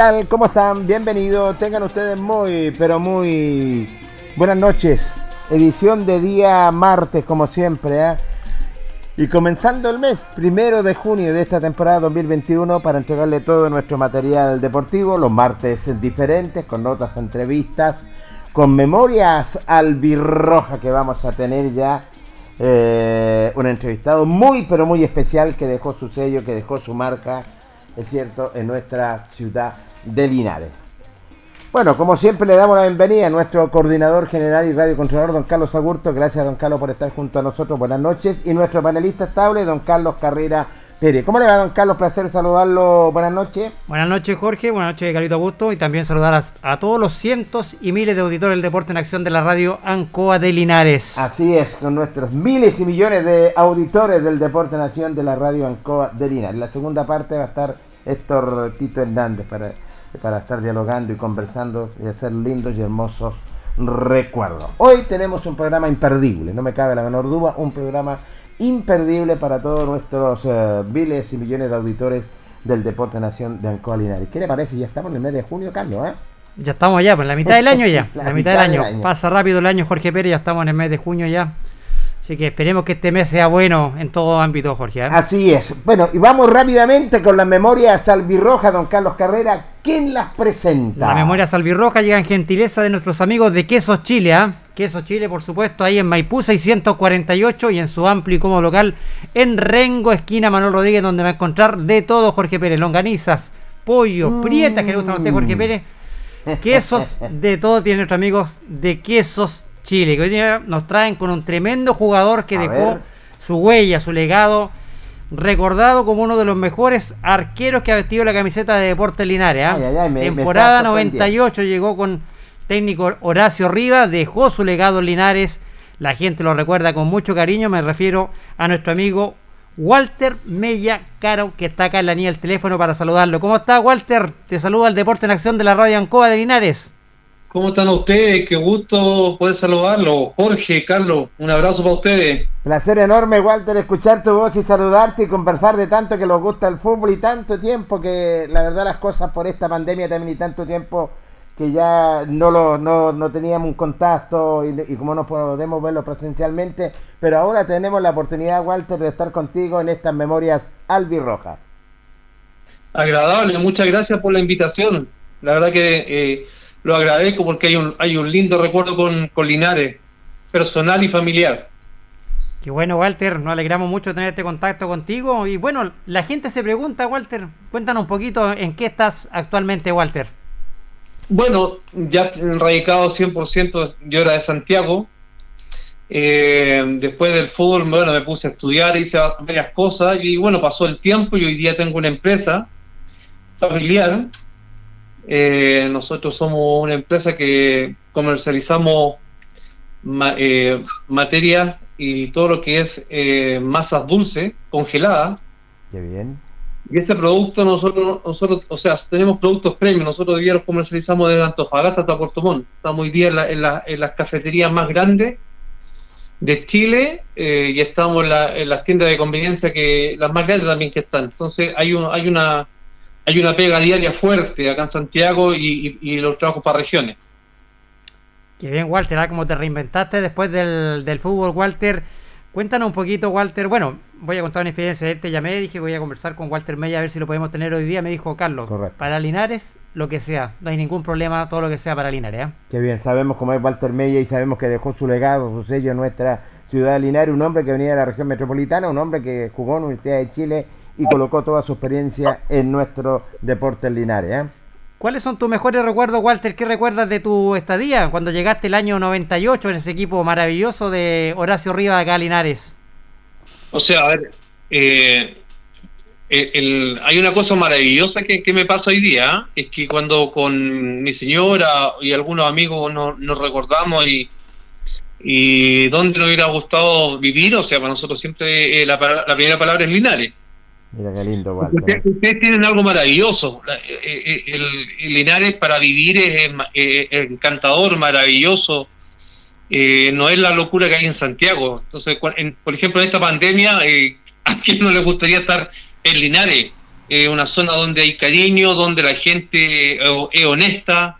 Tal? ¿Cómo están? Bienvenidos. Tengan ustedes muy, pero muy buenas noches. Edición de día martes, como siempre. ¿eh? Y comenzando el mes, primero de junio de esta temporada 2021, para entregarle todo nuestro material deportivo, los martes diferentes, con notas, entrevistas, con memorias albirroja que vamos a tener ya. Eh, un entrevistado muy, pero muy especial que dejó su sello, que dejó su marca es cierto, en nuestra ciudad de Linares. Bueno, como siempre le damos la bienvenida a nuestro coordinador general y radiocontrolador, don Carlos Agurto. Gracias, don Carlos, por estar junto a nosotros. Buenas noches. Y nuestro panelista estable, don Carlos Carrera Pérez. ¿Cómo le va, don Carlos? Placer saludarlo. Buenas noches. Buenas noches, Jorge. Buenas noches, Carito Augusto. Y también saludar a, todos los cientos y miles de auditores del deporte en acción de la radio Ancoa de Linares. Así es, con nuestros miles y millones de auditores del deporte en acción de la radio Ancoa de Linares. La segunda parte va a estar Héctor Tito Hernández para, para estar dialogando y conversando y hacer lindos y hermosos recuerdos. Hoy tenemos un programa imperdible, no me cabe la menor duda, un programa imperdible para todos nuestros uh, miles y millones de auditores del Deporte Nación de Ancoa Linares. ¿Qué le parece? Ya estamos en el mes de junio, Carlos, ¿eh? Ya estamos allá, pues la mitad del año ya. la, mitad, del, año. Pasa rápido el año, Jorge Pérez, ya estamos en el mes de junio ya. Así que esperemos que este mes sea bueno en todo ámbito, Jorge. ¿eh? Así es. Bueno, y vamos rápidamente con las memorias albirrojas, don Carlos Carrera. ¿Quién las presenta? Las memorias albirrojas llegan gentileza de nuestros amigos de Quesos Chile, ¿eh? Queso Chile, por supuesto, ahí en Maipú 648 y en su amplio y cómodo local en Rengo, esquina Manuel Rodríguez, donde va a encontrar de todo Jorge Pérez, longanizas, pollo, mm. prietas que le gustan a usted Jorge Pérez, quesos, de todo tienen nuestros amigos de Quesos Chile, que hoy día nos traen con un tremendo jugador que dejó su huella, su legado, recordado como uno de los mejores arqueros que ha vestido la camiseta de Deportes Linares. ¿ah? Temporada 98 llegó con técnico Horacio Rivas, dejó su legado en Linares. La gente lo recuerda con mucho cariño. Me refiero a nuestro amigo Walter Mella Caro, que está acá en la línea del teléfono para saludarlo. ¿Cómo está, Walter? Te saluda el Deporte en Acción de la Radio Ancoa de Linares. ¿Cómo están ustedes? Qué gusto poder saludarlo. Jorge, Carlos, un abrazo para ustedes. Placer enorme, Walter, escuchar tu voz y saludarte y conversar de tanto que nos gusta el fútbol y tanto tiempo que la verdad las cosas por esta pandemia también y tanto tiempo que ya no, lo, no, no teníamos un contacto y, y, como no podemos verlo presencialmente, pero ahora tenemos la oportunidad, Walter, de estar contigo en estas memorias albirrojas. Agradable, muchas gracias por la invitación. La verdad que eh, lo agradezco porque hay un, hay un lindo recuerdo con, con Linares, personal y familiar. Qué bueno, Walter, nos alegramos mucho de tener este contacto contigo. Y bueno, la gente se pregunta, Walter, cuéntanos un poquito en qué estás actualmente, Walter. Bueno, ya radicado 100%, yo era de Santiago. Eh, después del fútbol, bueno, me puse a estudiar, hice varias cosas y bueno, pasó el tiempo y hoy día tengo una empresa familiar. Eh, nosotros somos una empresa que comercializamos ma eh, materias y todo lo que es eh, masas dulces congeladas. Qué bien. Y ese producto nosotros, nosotros, o sea, tenemos productos premium, nosotros hoy día los comercializamos desde Antofagasta hasta Puerto Montt. Está muy bien en, la, en, la, en las cafeterías más grandes de Chile eh, y estamos en, la, en, las tiendas de conveniencia que las más grandes también que están. Entonces hay un, hay una hay una pega diaria fuerte acá en Santiago y, y, y los trabajos para regiones. Qué bien, Walter, ¿ah? como te reinventaste después del, del, fútbol, Walter. Cuéntanos un poquito, Walter. Bueno, voy a contar una experiencia. Él te llamé, dije voy a conversar con Walter Mella a ver si lo podemos tener hoy día. Me dijo Carlos, Correcto. para Linares, lo que sea. No hay ningún problema, todo lo que sea para Linares. ¿eh? Qué bien, sabemos cómo es Walter Mella y sabemos que dejó su legado, su sello en nuestra ciudad de Linares. Un hombre que venía de la región metropolitana, un hombre que jugó en la Universidad de Chile y colocó toda su experiencia en nuestro deporte en Linares. ¿eh? ¿Cuáles son tus mejores recuerdos, Walter? ¿Qué recuerdas de tu estadía cuando llegaste el año 98 en ese equipo maravilloso de Horacio Rivas acá a Linares? O sea, a ver, eh, el, el, hay una cosa maravillosa que, que, me pasa hoy día, es que cuando con mi señora y algunos amigos nos, nos recordamos y, y dónde nos hubiera gustado vivir, o sea, para nosotros siempre eh, la, la primera palabra es Linares. Mira qué lindo. Ustedes, tienen algo maravilloso. El, el, Linares para vivir es, es encantador, maravilloso. Eh, no es la locura que hay en Santiago. Entonces, en, por ejemplo, en esta pandemia, eh, ¿a quién no le gustaría estar en Linares? Eh, una zona donde hay cariño, donde la gente es honesta.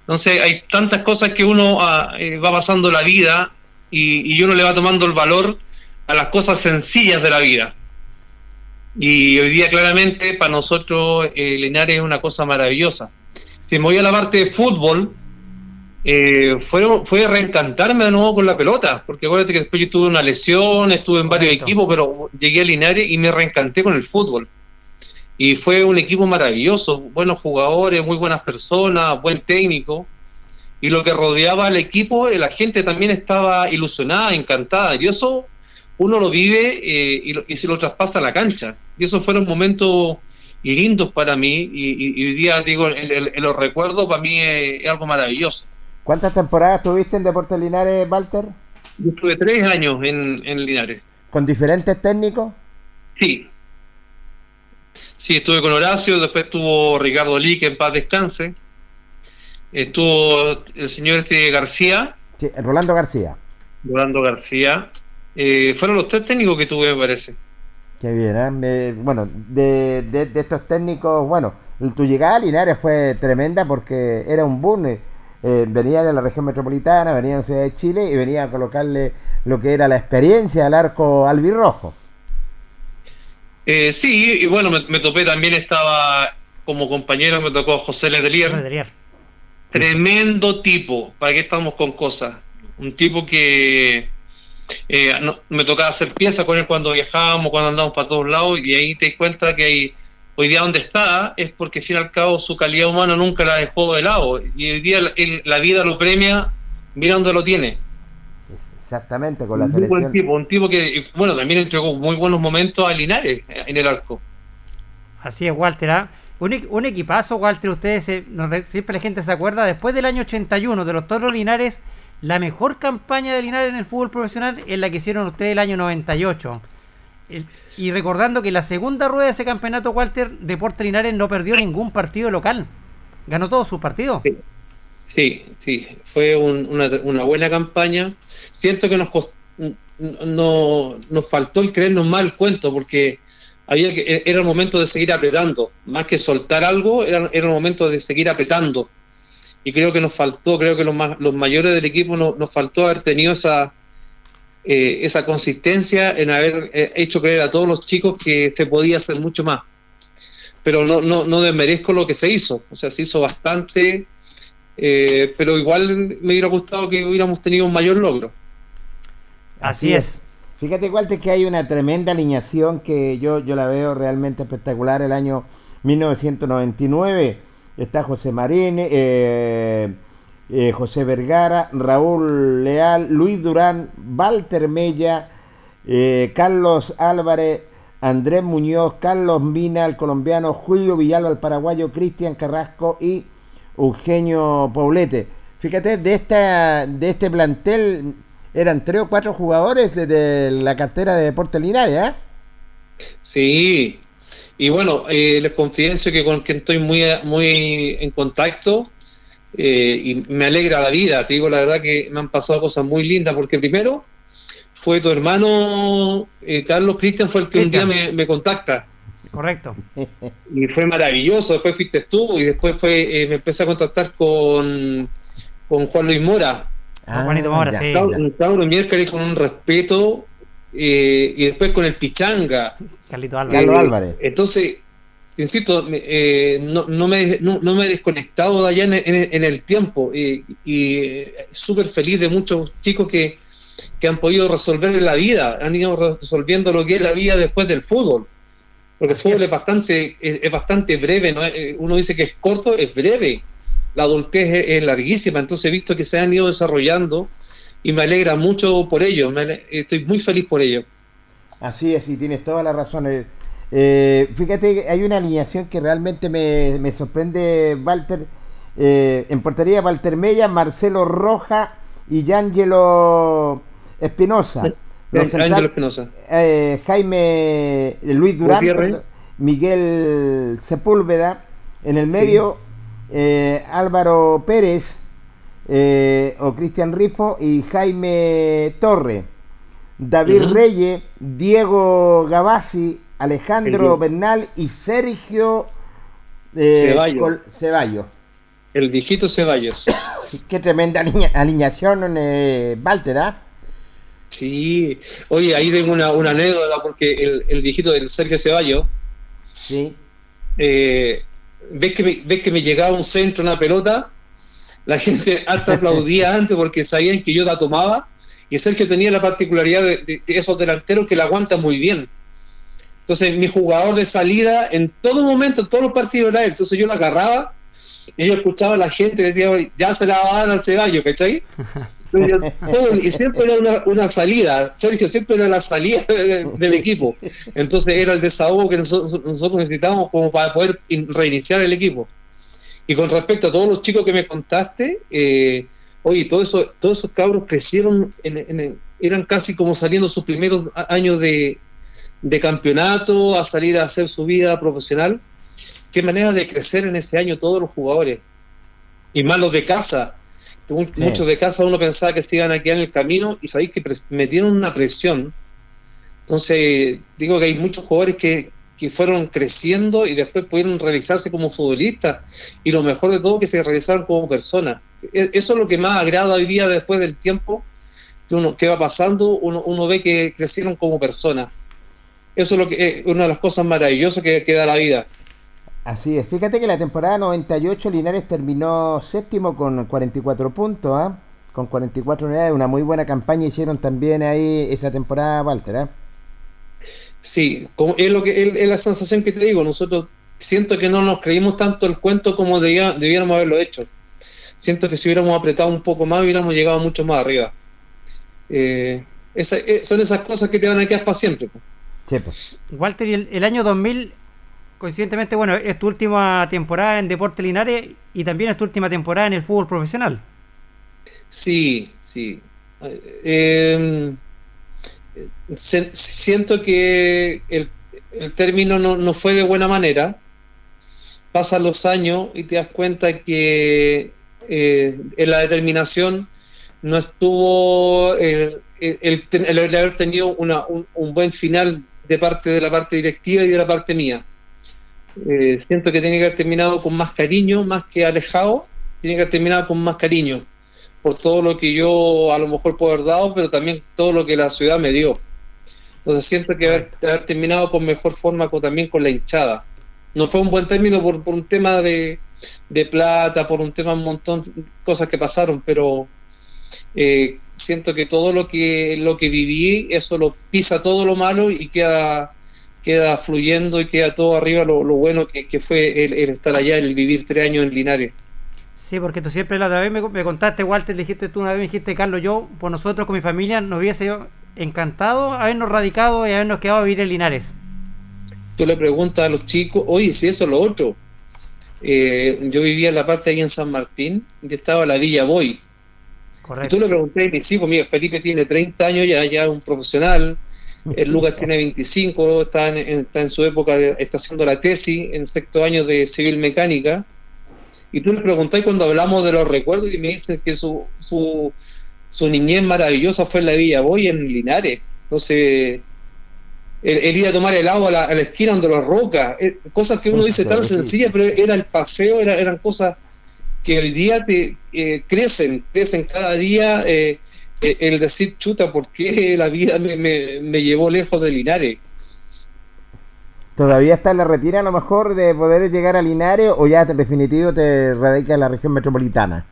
Entonces, hay tantas cosas que uno ah, va pasando la vida y, y uno le va tomando el valor a las cosas sencillas de la vida. Y hoy día claramente para nosotros eh, Linares es una cosa maravillosa. Si me voy a la parte de fútbol, eh, fue, fue reencantarme de nuevo con la pelota, porque acuérdate que después yo tuve una lesión, estuve en varios equipos, pero llegué a Linares y me reencanté con el fútbol. Y fue un equipo maravilloso, buenos jugadores, muy buenas personas, buen técnico. Y lo que rodeaba al equipo, la gente también estaba ilusionada, encantada. Y eso uno lo vive eh, y, lo, y, se lo traspasa a la cancha. Y esos fueron momentos lindos para mí y, hoy día, digo, en los recuerdos para mí es, es, algo maravilloso. ¿Cuántas temporadas tuviste en Deportes Linares, Walter? Yo estuve tres años en, en Linares. ¿Con diferentes técnicos? Sí. Sí, estuve con Horacio, después estuvo Ricardo Lee, que en paz descanse. Estuvo el señor este García. Sí, Rolando García. Rolando García eh, fueron los tres técnicos que tuve, me parece. Qué bien, ¿eh? Me, bueno, de, de, de, estos técnicos, bueno, tu llegada a Linares fue tremenda porque era un boom. Eh, venía de la región metropolitana, venía de la ciudad de Chile y venía a colocarle lo que era la experiencia al arco albirrojo. Eh, sí, y bueno, me, me, topé también, estaba como compañero, me tocó José Ledelier. Ledelier. Tremendo tipo, ¿para qué estamos con cosas? Un tipo que eh, no, me tocaba hacer piezas con él cuando viajábamos, cuando andábamos para todos lados, y ahí te das cuenta que hay, hoy día donde está es porque, al fin y al cabo, su calidad humana nunca la dejó de lado, y hoy día el, la vida lo premia, mira dónde lo tiene. Exactamente, con la un selección. Buen tipo, un tipo que, bueno, también entregó muy buenos momentos a Linares en el arco. Así es, Walter. ¿eh? Un, un, equipazo, Walter. Ustedes, se, no, siempre la gente se acuerda, después del año 81 de los Toros Linares la mejor campaña de Linares en el fútbol profesional es la que hicieron ustedes el año 98. El, y recordando que la segunda rueda de ese campeonato, Walter, Deporte Linares no perdió ningún partido local. Ganó todos sus partidos. Sí. Sí, fue una, buena campaña. Siento que nos no, nos faltó el creernos mal cuento, porque había que, e, era el momento de seguir apretando, más que soltar algo, era, era el momento de seguir apretando. Y creo que nos faltó, creo que los, los mayores del equipo nos faltó haber tenido esa, eh, esa consistencia en haber eh, hecho creer a todos los chicos que se podía hacer mucho más. Pero no, no, no desmerezco lo que se hizo, o sea, se hizo bastante, eh, pero igual me hubiera gustado que hubiéramos tenido un mayor logro. Así, es. Fíjate, Walter, que hay una tremenda alineación que yo, yo la veo realmente espectacular. El año 1999 está José Marín, eh, eh, José Vergara, Raúl Leal, Luis Durán, Walter Mella, eh, Carlos Álvarez, Andrés Muñoz, Carlos Mina, el colombiano, Julio Villalba, el paraguayo, Cristian Carrasco y Eugenio Poblete. Fíjate, de, esta, de este plantel eran tres o cuatro jugadores de la cartera de Deportes Linares, ¿eh? Sí, y bueno, eh, les confieso que con quien estoy muy, muy en contacto eh, y me alegra la vida. Te digo la verdad que me han pasado cosas muy lindas, porque primero fue tu hermano eh, Carlos Cristian, fue el que un día me, contacta. Correcto. Y fue maravilloso. Después fuiste tú y después fue me empecé a contactar con, con Juan Luis Mora. Ah, Juanito Mora, sí. Un cabro miércoles con un respeto y después con el Pichanga. Carlito Álvarez. entonces, insisto, eh, no, no, me, no, me he desconectado de allá en, el tiempo y, y súper feliz de muchos chicos que, han podido resolver la vida, han ido resolviendo lo que es la vida después del fútbol. Porque el fútbol es bastante, es, bastante breve, ¿no? Eh, uno dice que es corto, es breve. La adultez es, larguísima, entonces he visto que se han ido desarrollando y me alegra mucho por ello, estoy muy feliz por ello. Así es, y tienes toda la razón. Eh, eh, fíjate, hay una alineación que realmente me, sorprende, Walter. Eh, en portería, Walter Mella, Marcelo Roja y Yángelo Espinosa. Espinosa. Jaime Luis Durán, Miguel Sepúlveda. En el medio, Álvaro Pérez o Cristian Rifo y Jaime Torre. David Reyes, Diego Gavassi, Alejandro Bernal y Sergio eh, Ceballos. El viejito Ceballos. Qué tremenda alineación, eh, Walter, ¿ah? Sí, oye, ahí tengo una, anécdota porque el, el, viejito del Sergio Ceballos. Sí. Eh, ¿ves, que me, ves que me llegaba un centro, una pelota. La gente hasta aplaudía antes porque sabían que yo la tomaba y Sergio tenía la particularidad de, esos delanteros que la aguantan muy bien. Entonces, mi jugador de salida, en todo momento, en todos los partidos era él. Entonces, yo lo agarraba y yo escuchaba a la gente decía, ya se la va a dar al Ceballos, ¿cachai? y siempre era una, salida, Sergio siempre era la salida del equipo. Entonces era el desahogo que nosotros, necesitábamos como para poder reiniciar el equipo. Y con respecto a todos los chicos que me contaste, eh, Oye, todo eso, todos esos cabros crecieron, en, eran casi como saliendo sus primeros años de, campeonato, a salir a hacer su vida profesional. Qué manera de crecer en ese año todos los jugadores. Y más los de casa. Muchos de casa uno pensaba que se iban a quedar en el camino y sabéis que metieron una presión. Entonces, digo que hay muchos jugadores que, que fueron creciendo y después pudieron realizarse como futbolistas y lo mejor de todo que se realizaron como personas. E, eso es lo que más agrada hoy día después del tiempo que uno que va pasando, uno, uno ve que crecieron como personas. Eso es lo que es una de las cosas maravillosas que, da la vida. Así es. Fíjate que la temporada 98 Linares terminó séptimo con 44 puntos, ¿ah? con 44 unidades, una muy buena campaña hicieron también ahí esa temporada, Walter. ¿eh? Sí, como es, lo que, es, la sensación que te digo. Nosotros siento que no nos creímos tanto el cuento como debiéramos haberlo hecho. Siento que si hubiéramos apretado un poco más, hubiéramos llegado mucho más arriba. Eh, eh, son esas cosas que te van a quedar para siempre. Walter, el, el, año 2000, coincidentemente, bueno, es tu última temporada en Deporte Linares y también es tu última temporada en el fútbol profesional. Sí, sí. Eh, siento que el, término no, fue de buena manera. Pasan los años y te das cuenta que eh, en la determinación, no estuvo el, el, haber tenido una, un, buen final de parte de la parte directiva y de la parte mía. Eh, siento que tiene que haber terminado con más cariño, más que alejado, tiene que haber terminado con más cariño por todo lo que yo a lo mejor puedo haber dado, pero también todo lo que la ciudad me dio. Entonces siento que haber, haber terminado con mejor forma también con la hinchada. No fue un buen término por, por un tema de, de, plata, por un tema un montón de cosas que pasaron, pero eh, siento que todo lo que lo que viví, eso lo pisa todo lo malo y queda queda fluyendo y queda todo arriba lo, bueno que, fue el, estar allá, el vivir tres años en Linares. Sí, porque tú siempre la otra vez me, me contaste, Walter, dijiste tú una vez, me dijiste, Carlos, yo, por nosotros, con mi familia, nos hubiese encantado habernos radicado y habernos quedado a vivir en Linares. Tú le preguntas a los chicos, oye, si eso es lo otro. Eh, yo vivía en la parte ahí en San Martín y estaba la Villa Boy. Correcto. Y tú le pregunté a mis hijos, mira, Felipe tiene 30 años, ya, ya es un profesional, el Lucas tiene 25, está en, está en su época, está haciendo la tesis en sexto año de civil mecánica. Y tú le preguntas cuando hablamos de los recuerdos y me dices que su, su, su niñez maravillosa fue en la Villa Boy en Linares. Entonces, el, ir a tomar el agua a la, esquina donde los rocas, eh, cosas que uno dice tan sencillas, pero era el paseo, eran cosas que hoy día te eh, crecen, crecen cada día. Eh, el decir, chuta, ¿por qué la vida me, me, llevó lejos de Linares? ¿Todavía está en la retira a lo mejor de poder llegar a Linares o ya en definitivo te radica en la región metropolitana?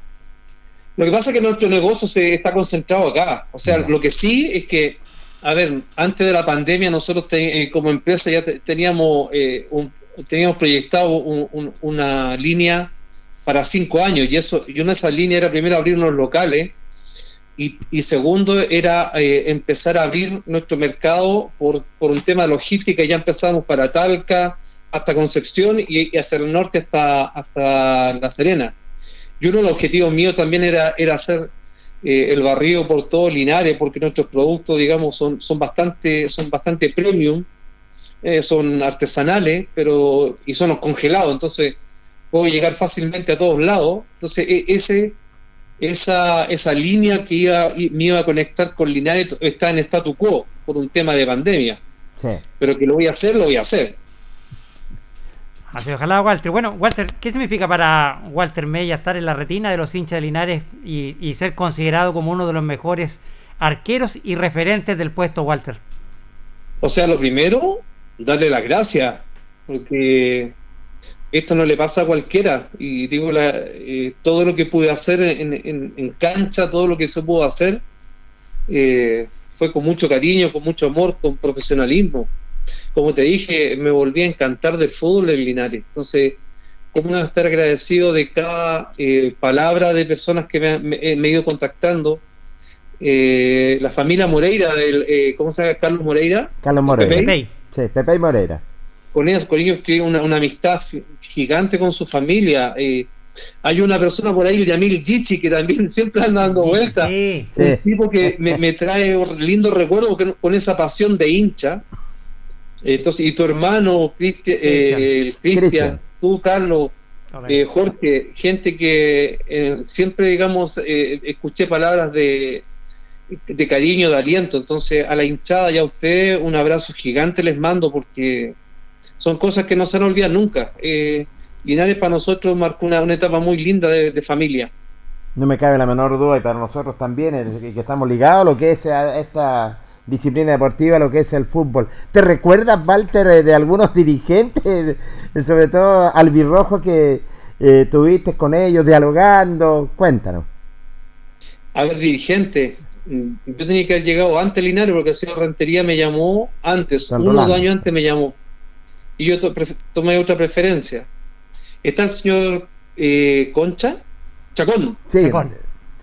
Lo que pasa es que nuestro negocio se está concentrado acá. O sea, lo que sí es que, a ver, antes de la pandemia nosotros eh, como empresa ya teníamos, eh, teníamos proyectado una línea para cinco años y eso, y una de esas líneas era primero abrir unos locales y, segundo era eh, empezar a abrir nuestro mercado por, por un tema de logística. Ya empezamos para Talca hasta Concepción y, y hacia el norte hasta, hasta La Serena. Y uno de los objetivos míos también era, era hacer eh, el barrio por todo Linares, porque nuestros productos, digamos, son, son, bastante, son bastante premium, eh, son artesanales, pero y son los congelados, entonces puedo llegar fácilmente a todos lados. Entonces, e, ese, esa, esa línea que iba, me iba a conectar con Linares está en statu quo por un tema de pandemia. Pero que lo voy a hacer, lo voy a hacer. Así, ojalá, Walter. Bueno, Walter, ¿qué significa para Walter Mella estar en la retina de los hinchas de Linares y, ser considerado como uno de los mejores arqueros y referentes del puesto, Walter? O sea, lo primero, darle las gracias, porque esto no le pasa a cualquiera. Y digo, la, eh, todo lo que pude hacer en, cancha, todo lo que se pudo hacer, eh, fue con mucho cariño, con mucho amor, con profesionalismo como te dije, me volví a encantar del fútbol en Linares. Entonces, ¿cómo no estar agradecido de cada eh, palabra de personas que me, me, he ido contactando? Eh, la familia Moreira, del, eh, ¿cómo se llama? Carlos Moreira. Carlos Moreira. Pepe. Sí, Pepe y Moreira. Con ellos, con ellos que una, una amistad gigante con su familia. hay una persona por ahí, el Yamil Gichi, que también siempre anda dando vueltas. Sí, un tipo que me, me trae lindos recuerdos con esa pasión de hincha. Entonces, y tu hermano, eh, Cristian, tú, Carlos, eh, Jorge, gente que eh, siempre, digamos, escuché palabras de, de cariño, de aliento. Entonces, a la hinchada y a ustedes, un abrazo gigante les mando porque son cosas que no se van a olvidar nunca. Linares para nosotros marcó una, etapa muy linda de, familia. No me cabe la menor duda, y para nosotros también, que estamos ligados a lo que es esta disciplina deportiva, lo que es el fútbol. ¿Te recuerdas, Walter, de algunos dirigentes, sobre todo albirrojo que eh, tuviste con ellos dialogando? Cuéntanos. A ver, dirigente, yo tenía que haber llegado antes Linares porque el señor Rentería me llamó antes, uno o dos años antes me llamó. Y yo tomé otra preferencia. Está el señor eh, Concha, Chacón. Sí, Chacón.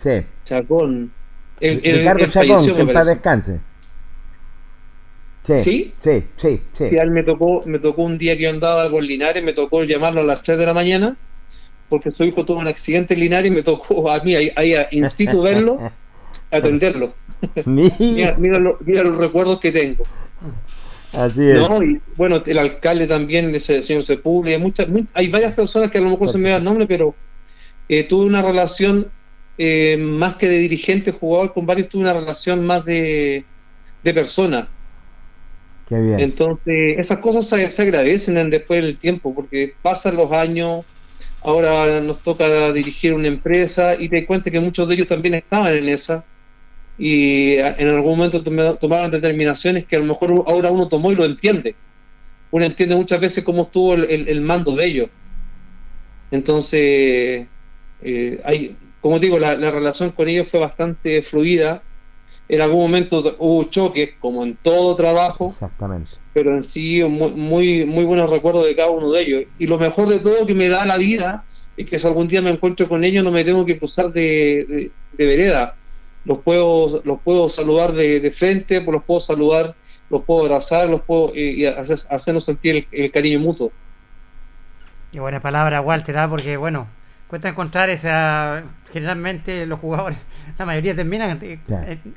Sí. Chacón. El, Ricardo Chacón, que en paz descanse. Sí, ¿Sí? Sí, sí, sí. me tocó, me tocó un día que yo andaba por Linares, me tocó llamarlo a las 3 de la mañana, porque su hijo tuvo un accidente en Linares y me tocó a mí ahí, a in situ verlo, atenderlo. mira, mira, los recuerdos que tengo. Así es. Y, bueno, el alcalde también, ese señor Sepúlveda, hay, muchas, hay varias personas que a lo mejor se me da el nombre, pero eh, tuve una relación eh, más que de dirigente jugador con varios, tuve una relación más de, de persona. Qué bien. Entonces, esas cosas se, se agradecen después del tiempo, porque pasan los años, ahora nos toca dirigir una empresa y te cuenta que muchos de ellos también estaban en esa y en algún momento tomaron determinaciones que a lo mejor ahora uno tomó y lo entiende. Uno entiende muchas veces cómo estuvo el, mando de ellos. Entonces, eh, hay, como digo, la, relación con ellos fue bastante fluida. En algún momento hubo choques, como en todo trabajo. Exactamente. Pero en sí, muy, muy, buenos recuerdos de cada uno de ellos. Y lo mejor de todo que me da la vida es que si algún día me encuentro con ellos no me tengo que cruzar de, de vereda los puedo, los puedo saludar de, frente, pues los puedo saludar, los puedo abrazar, los puedo y hacer, hacernos sentir el, cariño mutuo. Qué buena palabra, Walter, ¿ah? porque bueno, cuesta encontrar esa. Generalmente los jugadores, la mayoría terminan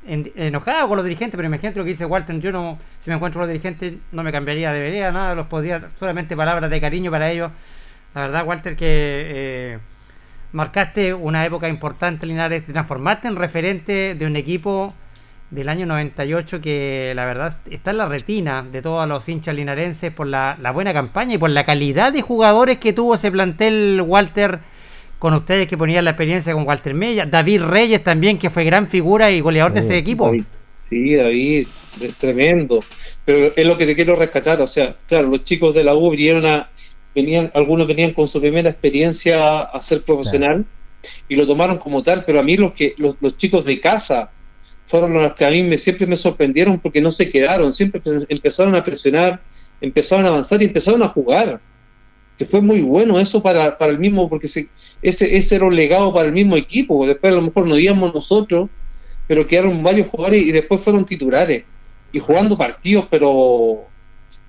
enojados con los dirigentes, pero imagínate lo que dice Walter. Yo no, si me encuentro con los dirigentes, no me cambiaría de vereda, nada, los podría, solamente palabras de cariño para ellos. La verdad, Walter, que. Eh, marcaste una época importante, Linares, te transformaste en referente de un equipo del año 98 que la verdad está en la retina de todos los hinchas linarenses por la, buena campaña y por la calidad de jugadores que tuvo ese plantel Walter con ustedes que ponían la experiencia con Walter Mella, David Reyes también que fue gran figura y goleador de ese equipo. sí, David, es tremendo. Pero es lo que te quiero rescatar, o sea, claro, los chicos de la U vinieron a, venían, algunos venían con su primera experiencia a ser profesional y lo tomaron como tal, pero a mí los que los, chicos de casa fueron los que a mí me, siempre me sorprendieron porque no se quedaron, siempre empezaron a presionar, empezaron a avanzar y empezaron a jugar. Que fue muy bueno eso para, para el mismo, porque ese, ese era un legado para el mismo equipo. Después a lo mejor no íbamos nosotros, pero quedaron varios jugadores y después fueron titulares y jugando partidos, pero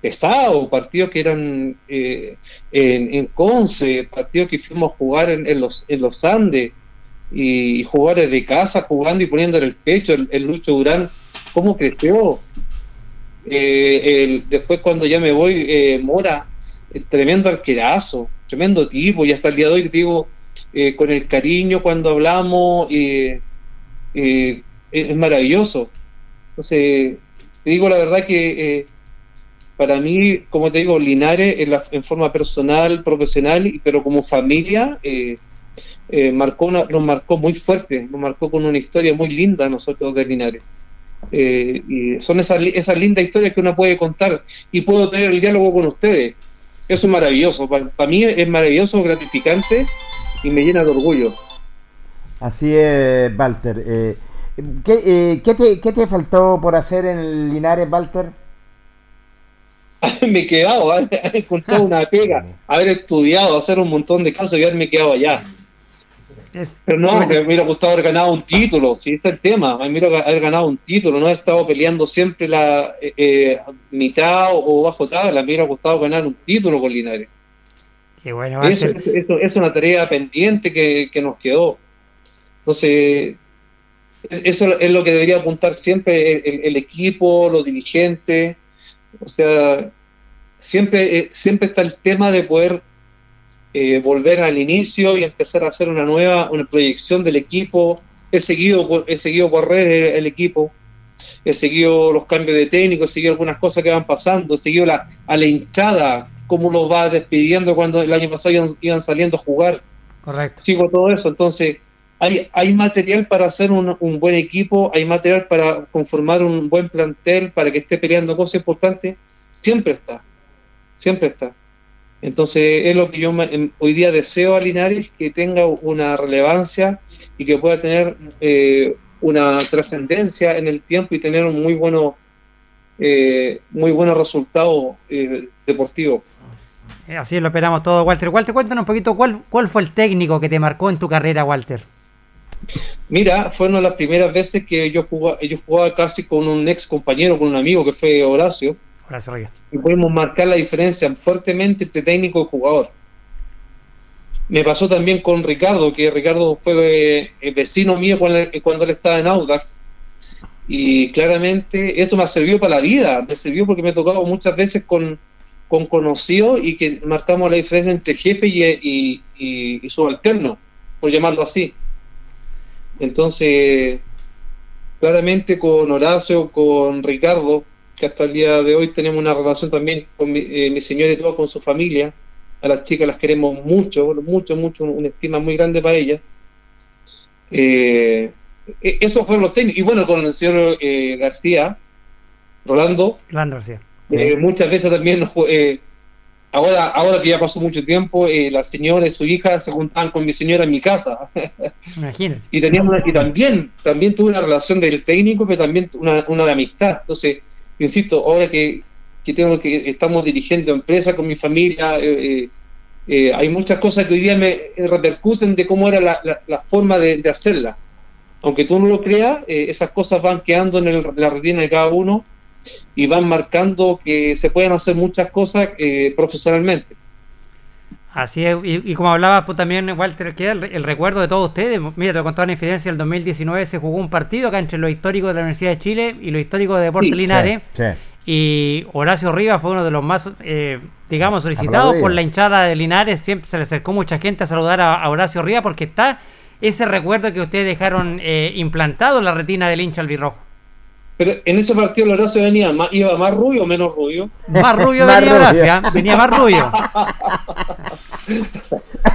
pesados, partidos que eran eh, en, Conce, partidos que fuimos a jugar en, los, en los Andes, y, jugadores de casa jugando y poniendo en el pecho, el, Lucho Durán, ¿cómo creció? Eh, después cuando ya me voy, eh, Mora, tremendo arquerazo, tremendo tipo, y hasta el día de hoy digo, con el cariño cuando hablamos, es maravilloso. Entonces, te digo la verdad que para mí, como te digo, Linares en, forma personal, profesional, pero como familia, eh, eh, marcó nos marcó muy fuerte, nos marcó con una historia muy linda nosotros de Linares. Eh, y son esas, esas lindas historias que uno puede contar y puedo tener el diálogo con ustedes. Eso es maravilloso, para, mí es maravilloso, gratificante y me llena de orgullo. Así es, Walter. ¿qué, ¿qué, te, ¿Qué te faltó por hacer en Linares, Walter? me he quedado, haber encontrado una pega, haber estudiado, hacer un montón de casos y haberme quedado allá. Pero no, me hubiera gustado haber ganado un título, si este es el tema, me hubiera haber ganado un título, no haber estado peleando siempre la eh, eh, mitad o bajo tabla, me hubiera gustado ganar un título con Linares. Qué bueno, eso, es una tarea pendiente que, nos quedó. Entonces, eso es lo que debería apuntar siempre el equipo, los dirigentes, o sea, siempre, eh, siempre está el tema de poder eh, volver al inicio y empezar a hacer una nueva una proyección del equipo. He seguido, he seguido por redes el equipo, he seguido los cambios de técnico, he seguido algunas cosas que van pasando, he seguido la, a la hinchada, cómo los va despidiendo cuando el año pasado iban, saliendo a jugar. Correcto. Sigo todo eso, entonces hay, hay material para hacer un, un, buen equipo, hay material para conformar un buen plantel, para que esté peleando cosas importantes, siempre está, siempre está. Entonces es lo que yo hoy día deseo a Linares, que tenga una relevancia y que pueda tener eh, una trascendencia en el tiempo y tener un muy bueno eh, muy buenos resultados eh, deportivos. Así lo esperamos todo, Walter. Walter, cuéntanos un poquito cuál, cuál fue el técnico que te marcó en tu carrera, Walter. Mira, fueron las primeras veces que yo jugaba, yo jugaba casi con un ex compañero, con un amigo que fue Horacio. Horacio Reyes. Y pudimos marcar la diferencia fuertemente entre técnico y jugador. Me pasó también con Ricardo, que Ricardo fue eh, vecino mío cuando, cuando él estaba en Audax. Y claramente esto me ha servido para la vida, me sirvió porque me he tocado muchas veces con, con conocidos y que marcamos la diferencia entre jefe y, y, y subalterno por llamarlo así. Entonces, claramente con Horacio, con Ricardo, que hasta el día de hoy tenemos una relación también con mi, eh, señora y todo, con su familia. A las chicas las queremos mucho, mucho, mucho, una estima muy grande para ellas. Eh, e-, esos fueron los técnicos. Y bueno, con el señor eh, García, Rolando, Rolando García. Eh, muchas veces también eh, ahora, ahora que ya pasó mucho tiempo, eh, la señora y su hija se juntaban con mi señora en mi casa. Imagínate. y teníamos y también, también tuve una relación del técnico, pero también una, una de amistad. Entonces, insisto, ahora que, que tengo que estamos dirigiendo empresa con mi familia, eh, eh, hay muchas cosas que hoy día me repercuten de cómo era la, la, la forma de, de, hacerla. Aunque tú no lo creas, esas cosas van quedando en el, la retina de cada uno y van marcando que se pueden hacer muchas cosas eh, profesionalmente. Así es, y, y, como hablabas tú también, Walter, queda el, el, recuerdo de todos ustedes. Mira, te contaba una infidencia, el 2019 se jugó un partido acá entre los históricos de la Universidad de Chile y los históricos de Deportes sí, Linares. Sí, sí. Y Horacio Rivas fue uno de los más, eh, digamos, solicitados por la hinchada de Linares. Siempre se le acercó mucha gente a saludar a, a Horacio Rivas porque está ese recuerdo que ustedes dejaron eh, implantado en la retina del hincha albirrojo. Pero en ese partido Horacio venía más, iba más rubio o menos rubio. Más rubio venía Horacio, venía más rubio.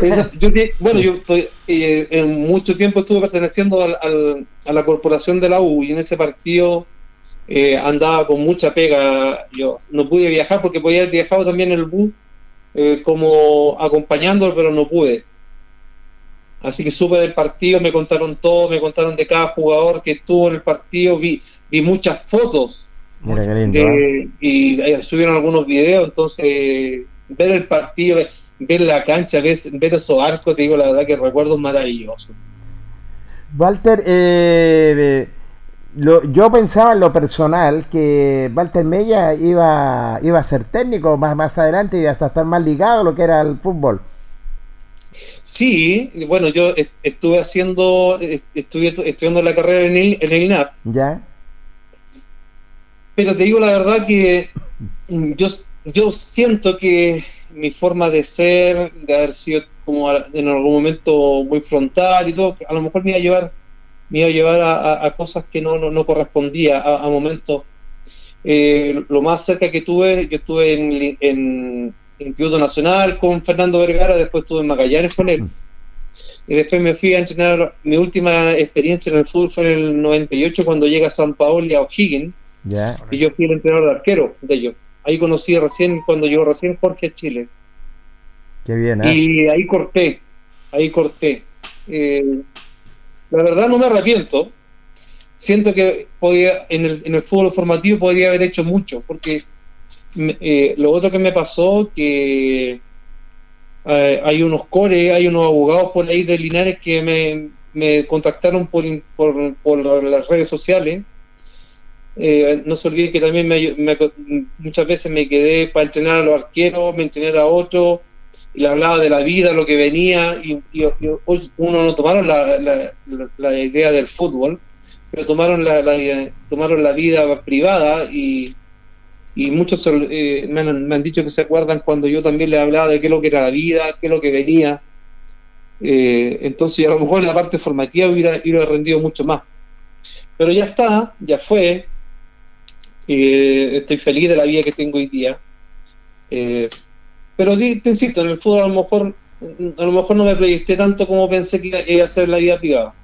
yo, bueno, yo estoy, eh, en mucho tiempo estuve perteneciendo al, al, a la corporación de la U y en ese partido eh, andaba con mucha pega. Yo no pude viajar porque podía haber viajado también en el bus eh, como acompañándolo, pero no pude. Así que supe del partido, me contaron todo, me contaron de cada jugador que estuvo en el partido, vi, vi muchas fotos. Mira qué lindo, de, ¿eh? Y eh, subieron algunos videos, entonces ver el partido, ver la cancha, ver, ver esos arcos, te digo la verdad que recuerdo maravilloso. Walter, eh, lo, yo pensaba en lo personal que Walter Mella iba, iba a ser técnico más, más adelante y hasta estar más ligado a lo que era el fútbol. Sí, bueno, yo estuve haciendo, estuve estudiando la carrera en el, en el INAP. Ya. Pero te digo la verdad que yo, yo siento que mi forma de ser, de haber sido como en algún momento muy frontal y todo, a lo mejor me iba a llevar, me iba a, llevar a, cosas que no, no, no correspondía a, momentos. Eh, lo más cerca que tuve, yo estuve en, en Instituto Nacional con Fernando Vergara, después estuve en Magallanes con él. Y después me fui a entrenar, mi última experiencia en el fútbol fue en el 98 cuando llega a San Paolo y a O'Higgins. Yeah. Y yo fui el entrenador de arquero de ellos. Ahí conocí recién, cuando llegó recién Jorge a Chile. Qué bien, ¿eh? Y ahí corté, ahí corté. Eh, la verdad no me arrepiento. Siento que podía, en el, en el fútbol formativo podría haber hecho mucho, porque eh, lo otro que me pasó que eh, hay unos core, hay unos abogados por ahí de Linares que me, me contactaron por, por, por, las redes sociales. Eh, no se olviden que también me, muchas veces me quedé para entrenar a los arqueros, me entrené a otros, y le hablaba de la vida, lo que venía, y, y, uno no tomaron la, la, la, la, idea del fútbol, pero tomaron la, tomaron la vida privada y, y muchos eh, me, han, dicho que se acuerdan cuando yo también les hablaba de qué es lo que era la vida, qué es lo que venía. Eh, entonces a lo mejor la parte formativa hubiera, rendido mucho más. Pero ya está, ya fue. Eh, estoy feliz de la vida que tengo hoy día. Eh, pero te insisto, en el fútbol a lo mejor a lo mejor no me proyecté tanto como pensé que iba a ser la vida privada.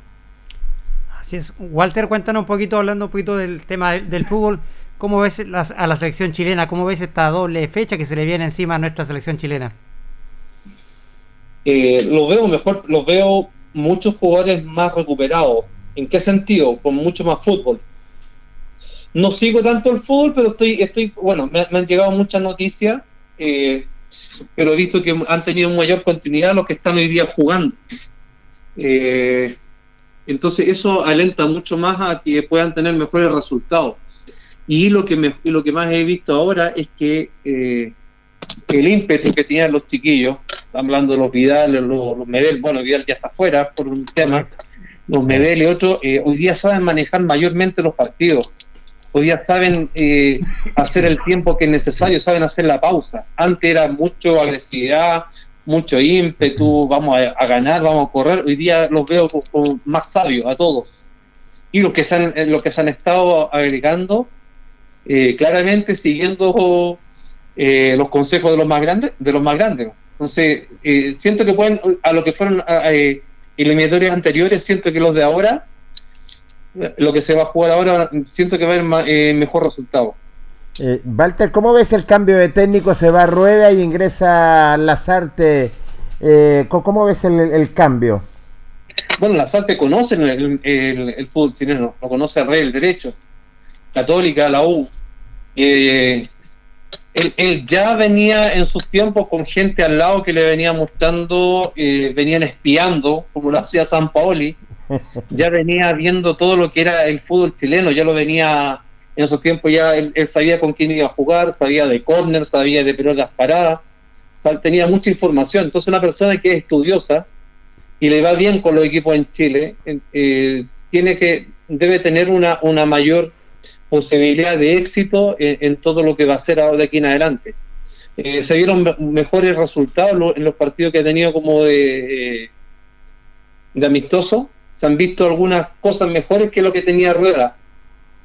Así es. Walter, cuéntanos un poquito, hablando un poquito del tema del, del fútbol. ¿Cómo ves las, a la selección chilena? ¿Cómo ves esta doble fecha que se le viene encima a nuestra selección chilena? Eh, lo veo mejor, lo veo muchos jugadores más recuperados. ¿En qué sentido? Con mucho más fútbol. No sigo tanto el fútbol, pero estoy, estoy bueno, me, me han llegado muchas noticias, eh, pero he visto que han tenido mayor continuidad los que están hoy día jugando. Eh, entonces eso alenta mucho más a que puedan tener mejores resultados. Y lo que, me, lo que más he visto ahora es que eh, el ímpetu que tenían los chiquillos, hablando de los Vidal, los, los Medel, bueno, Vidal ya está fuera por un tema, los Medel y otros, eh, hoy día saben manejar mayormente los partidos. Hoy día saben eh, hacer el tiempo que es necesario, saben hacer la pausa. Antes era mucho agresividad, mucho ímpetu, vamos a, ganar, vamos a correr. Hoy día los veo como, más sabios a todos. Y los que se han, los que se han estado agregando, eh, claramente siguiendo eh, los consejos de los más grandes, de los más grandes. Entonces, eh, siento que pueden, a lo que fueron eliminatorias anteriores, siento que los de ahora, lo que se va a jugar ahora, siento que va a haber mejor resultado. Eh, Walter, ¿cómo ves el cambio de técnico? Se va a Rueda y ingresa Lazarte. Eh, ¿Cómo ves el, cambio? Bueno, Lazarte conoce el, el, fútbol chileno, lo conoce el rey del derecho, Católica, la U. Eh, él, ya venía en sus tiempos con gente al lado que le venía mostrando, eh, venían espiando, como lo hacía San Paoli, ya venía viendo todo lo que era el fútbol chileno, ya lo venía en esos tiempos ya él, sabía con quién iba a jugar, sabía de córner, sabía de pelotas paradas, tenía mucha información. Entonces una persona que es estudiosa y le va bien con los equipos en Chile, eh, tiene que debe tener una, una mayor posibilidad de éxito en, todo lo que va a hacer ahora de aquí en adelante. Eh, se vieron mejores resultados en los partidos que ha tenido como de, eh, de amistoso. Se han visto algunas cosas mejores que lo que tenía Rueda.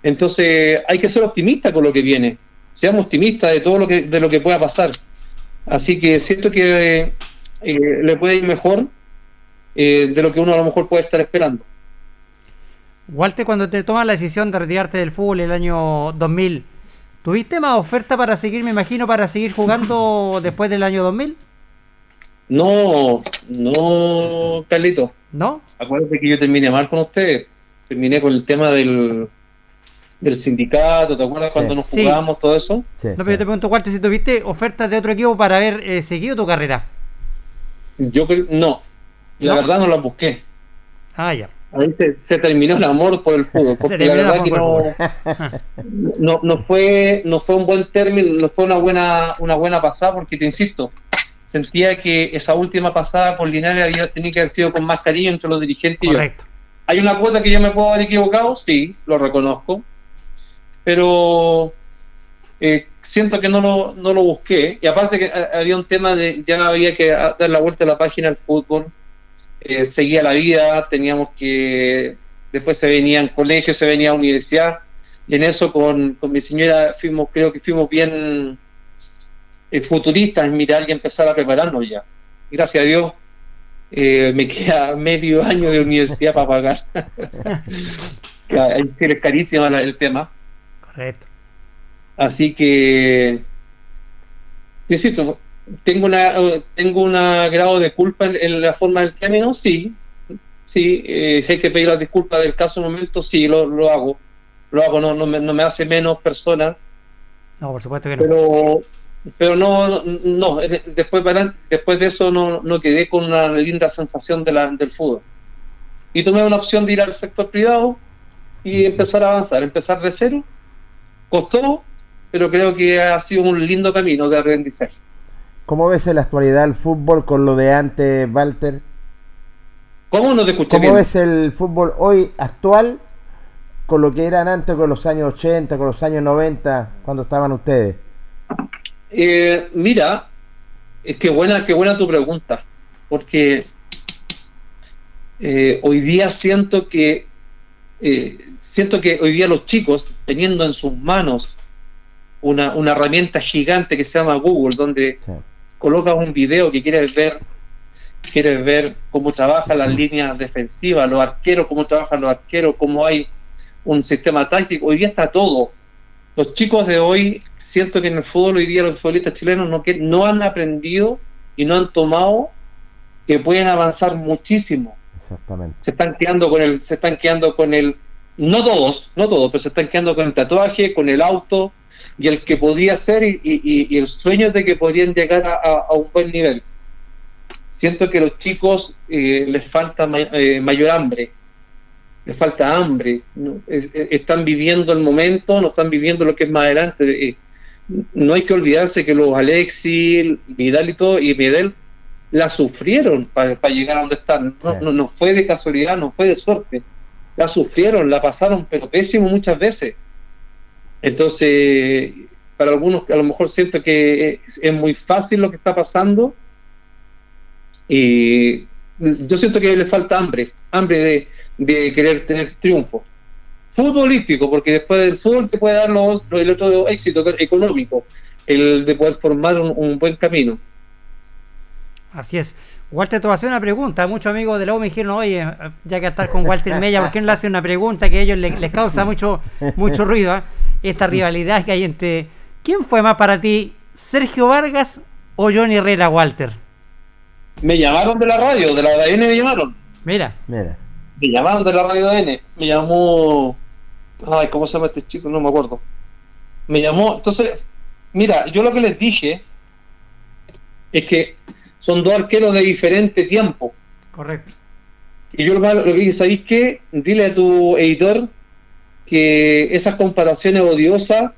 Entonces hay que ser optimista con lo que viene. Seamos optimistas de todo lo que, de lo que pueda pasar. Así que siento que eh, le puede ir mejor eh, de lo que uno a lo mejor puede estar esperando. Walter, cuando te tomas la decisión de retirarte del fútbol el año 2000, ¿tuviste más oferta para seguir, me imagino, para seguir jugando después del año 2000? No, no, Carlito. ¿No? Acuérdate que yo terminé mal con usted. Terminé con el tema del, del sindicato, ¿te acuerdas cuando nos jugábamos todo eso? no, pero yo te pregunto, Walter, si tuviste ofertas de otro equipo para haber eh, seguido tu carrera. Yo creo, no, la verdad no las busqué. Ah, ya. Ahí se, terminó el amor por el fútbol, porque la verdad que no, no, fue, no fue un buen término, no fue una buena, una buena pasada, porque te insisto, sentía que esa última pasada por Linares había tenido que haber sido con más cariño entre los dirigentes Correcto. ¿Hay una cuota que yo me puedo haber equivocado? Sí, lo reconozco pero eh, siento que no lo, no lo busqué. Y aparte que eh, había un tema de, ya había que dar la vuelta a la página del fútbol, eh, seguía la vida, teníamos que, después se venía en colegio, se venía a universidad, y en eso con, con mi señora fuimos, creo que fuimos bien futuristas en mirar y empezar a prepararnos ya. Gracias a Dios. me queda medio año de universidad para pagar. es carísimo el tema. Así que, necesito, tengo una tengo un grado de culpa en, la forma del término, sí, sí, eh, si hay que pedir las disculpas del caso en un momento, sí, lo, lo hago, lo hago, no, no, me, no me hace menos persona. No, por supuesto que no. Pero, pero no, no, después, después de eso no, no quedé con una linda sensación de la, del fútbol. Y tomé una opción de ir al sector privado y empezar a avanzar, empezar de cero Costó, pero creo que ha sido un lindo camino de aprendizaje. ¿Cómo ves en la actualidad el fútbol con lo de antes, Walter? ¿Cómo no te escuché ¿Cómo ves el fútbol hoy actual con lo que eran antes, con los años 80, con los años 90, cuando estaban ustedes? Eh, mira, es que buena, qué buena tu pregunta, porque eh, hoy día siento que eh, siento que hoy día los chicos, teniendo en sus manos una, herramienta gigante que se llama Google, donde colocas un video que quieres ver, quieres ver cómo trabajan las líneas defensivas, los arqueros, cómo trabajan los arqueros, cómo hay un sistema táctico, hoy día está todo. Los chicos de hoy, siento que en el fútbol hoy día los futbolistas chilenos no, que, no han aprendido y no han tomado que pueden avanzar muchísimo. Exactamente. Se están quedando con el, se están quedando con el no todos, no todos, pero se están quedando con el tatuaje, con el auto y el que podía ser y, el sueño de que podrían llegar a, un buen nivel. Siento que a los chicos eh, les falta eh, mayor hambre, les falta hambre, están viviendo el momento, no están viviendo lo que es más adelante. Eh, no hay que olvidarse que los Alexis, Vidal y todo, y Medel la sufrieron para, llegar a donde están. No, no fue de casualidad, no fue de suerte la sufrieron, la pasaron, pero pésimo muchas veces. Entonces, para algunos a lo mejor siento que es, muy fácil lo que está pasando, Y yo siento que le falta hambre, hambre de, querer tener triunfo. Futbolístico, porque después del fútbol te puede dar los, el otro éxito económico, el de poder formar un, buen camino. Así es. Walter, te voy a hacer una pregunta. Muchos amigos de la U me dijeron, oye, ya que estar con Walter Mella, ¿por qué no le hace una pregunta que a ellos les, causa mucho, mucho ruido? ¿eh? Esta rivalidad que hay entre... ¿Quién fue más para ti, Sergio Vargas o Johnny Herrera, Walter? Me llamaron de la radio, de la ADN me llamaron. Mira. Mira. Me llamaron de la radio ADN. Me llamó. Ay, ¿cómo se llama este chico? No me acuerdo. Me llamó. Entonces, mira, yo lo que les dije es que son dos arqueros de diferente tiempo. Correcto. Y yo lo que dije, ¿sabéis qué? Dile a tu editor que esas comparaciones odiosas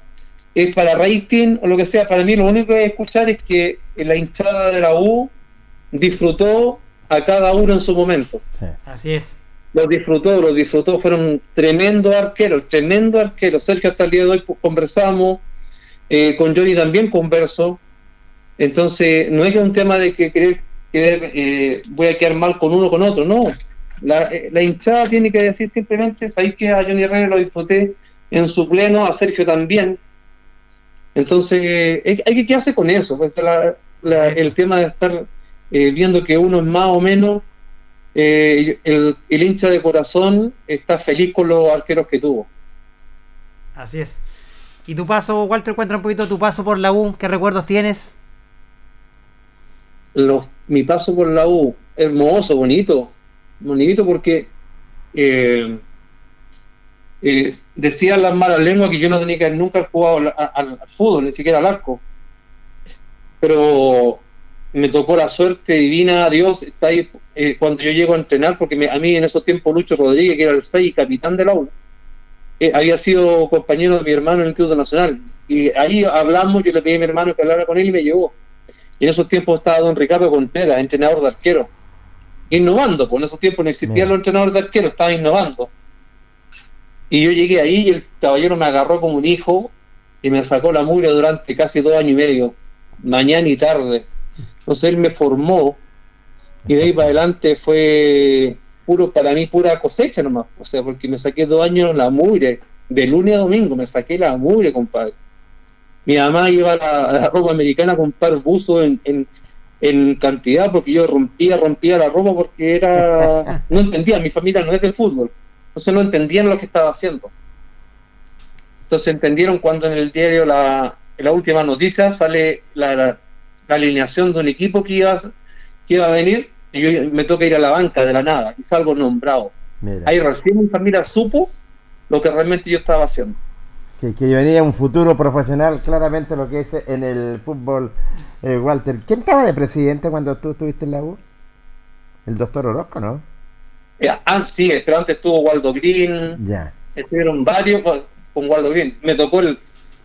es para rating o lo que sea. Para mí lo único que hay que escuchar es que la hinchada de la U disfrutó a cada uno en su momento. Así es. Los disfrutó, los disfrutó, fueron tremendos arqueros, tremendos arqueros. Sergio hasta el día de hoy conversamos, eh, con Johnny también converso. Entonces, no es que un tema de que querer, eh, voy a quedar mal con uno con otro, no. La, eh, la, hinchada tiene que decir simplemente, sabéis que a Johnny Herrera lo disfruté en su pleno, a Sergio también. Entonces, hay, que quedarse con eso, pues, el tema de estar viendo que uno es más o menos, eh, el, hincha de corazón está feliz con los arqueros que tuvo. Así es. ¿Y tu paso, Walter, cuenta un poquito tu paso por la U? ¿Qué recuerdos tienes? Los, mi paso por la U, hermoso, bonito. Bonito porque eh, eh, decían las malas lenguas que yo no tenía que nunca jugado al, al, fútbol, ni siquiera al arco. Pero me tocó la suerte divina, Dios está ahí eh, cuando yo llego a entrenar, porque a mí en esos tiempos Lucho Rodríguez, que era el 6 capitán del aula, eh, había sido compañero de mi hermano en el Instituto Nacional. Y ahí hablamos, yo le pedí a mi hermano que hablara con él y me llevó. Y en esos tiempos estaba don Ricardo Contreras, entrenador de arquero, innovando, pues en esos tiempos no existían los entrenadores de arquero, estaba innovando. Y yo llegué ahí y el caballero me agarró como un hijo y me sacó la mugre durante casi dos años y medio, mañana y tarde entonces él me formó y de ahí para adelante fue puro para mí pura cosecha nomás, o sea, porque me saqué dos años la mugre, de lunes a domingo me saqué la mugre, compadre. Mi mamá iba a la, ropa americana a comprar buzo en, en, cantidad porque yo rompía, rompía la ropa porque era, no entendía, mi familia no es del fútbol, entonces no entendían lo que estaba haciendo. Entonces entendieron cuando en el diario la, la última noticia sale la, la alineación de un equipo que iba, que iba a venir y yo me toca ir a la banca de la nada y salgo nombrado. Ahí recién mi familia supo lo que realmente yo estaba haciendo. Que, que venía un futuro profesional, claramente lo que es en el fútbol, eh, Walter. ¿Quién estaba de presidente cuando tú estuviste en la U? El doctor Orozco, ¿no? Eh, ah, sí, pero antes estuvo Waldo Green. Ya. Estuvieron varios con Waldo Green. Me tocó el,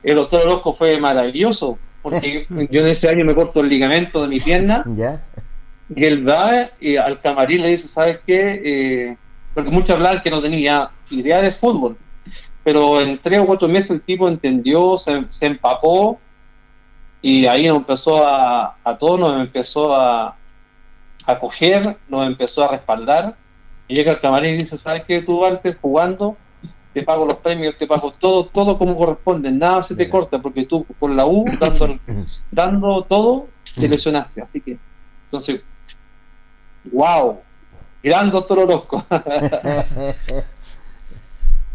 el doctor Orozco, fue maravilloso porque yo en ese año me corto el ligamento de mi pierna. Y él va y al camarín le dice, ¿sabes qué? Eh, porque muchos hablaban que no tenía idea de fútbol. Pero en tres o cuatro meses el tipo entendió, se, empapó y ahí nos empezó a, a todos, nos empezó a, a coger, nos empezó a respaldar. Y llega al camarín y dice, ¿sabes qué? Tú antes jugando te pago los premios, te pago todo, todo como corresponde, nada se te corta, porque tú con la U, dando, dando todo, te lesionaste. Así que, entonces, wow, gran doctor Orozco.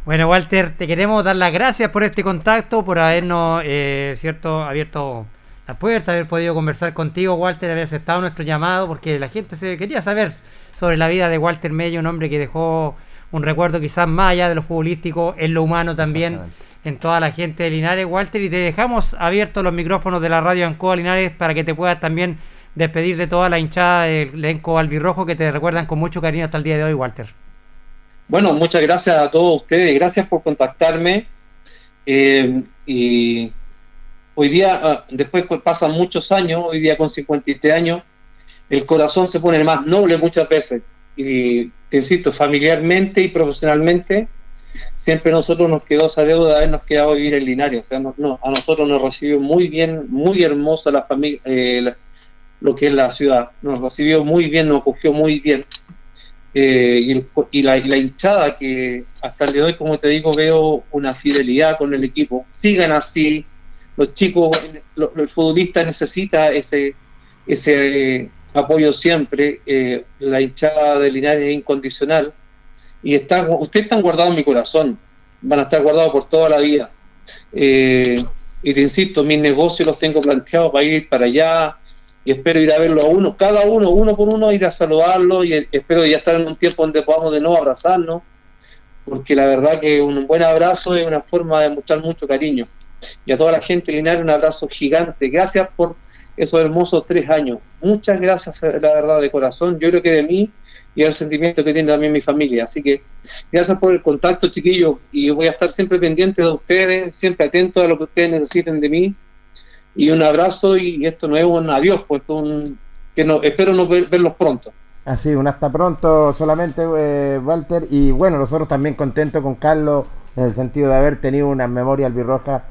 bueno, Walter, te queremos dar las gracias por este contacto, por habernos, eh, cierto, abierto la puerta, haber podido conversar contigo, Walter, haber aceptado nuestro llamado, porque la gente se quería saber sobre la vida de Walter Mello, un hombre que dejó un recuerdo quizás más allá de lo futbolístico, en lo humano también, en toda la gente de Linares, Walter, y te dejamos abiertos los micrófonos de la radio Ancoa Linares para que te puedas también despedir de toda la hinchada del elenco albirrojo que te recuerdan con mucho cariño hasta el día de hoy, Walter. Bueno, muchas gracias a todos ustedes, gracias por contactarme. Eh, y hoy día, ah, después pasan muchos años, hoy día con 53 años, el corazón se pone más noble muchas veces y te insisto, familiarmente y profesionalmente, siempre nosotros nos quedó esa deuda de habernos quedado vivir en Linares. O sea, no, a nosotros nos recibió muy bien, muy hermosa la familia, eh, lo que es la ciudad. Nos recibió muy bien, nos acogió muy bien. Eh, y, la, hinchada que hasta el día de hoy, como te digo, veo una fidelidad con el equipo. Sigan así. Los chicos, el futbolista necesita ese, ese apoyo siempre. Eh, la hinchada de Linares es incondicional. Y está, ustedes están guardados en mi corazón. Van a estar guardados por toda la vida. Eh, y te insisto, mis negocios los tengo planteados para ir para allá, y espero ir a verlo a uno, cada uno, uno por uno, ir a saludarlo y espero ya estar en un tiempo donde podamos de nuevo abrazarnos, porque la verdad que un buen abrazo es una forma de mostrar mucho cariño. Y a toda la gente Linares un abrazo gigante. Gracias por esos hermosos tres años. Muchas gracias, la verdad, de corazón. Yo creo que de mí y el sentimiento que tiene también mi familia. Así que gracias por el contacto, chiquillos, y voy a estar siempre pendiente de ustedes, siempre atento a lo que ustedes necesiten de mí y un abrazo y esto no es un adiós, pues un, que no, espero no verlos pronto. Así, un hasta pronto solamente, eh, Walter. Y bueno, nosotros también contentos con Carlos en el sentido de haber tenido una memoria albirroja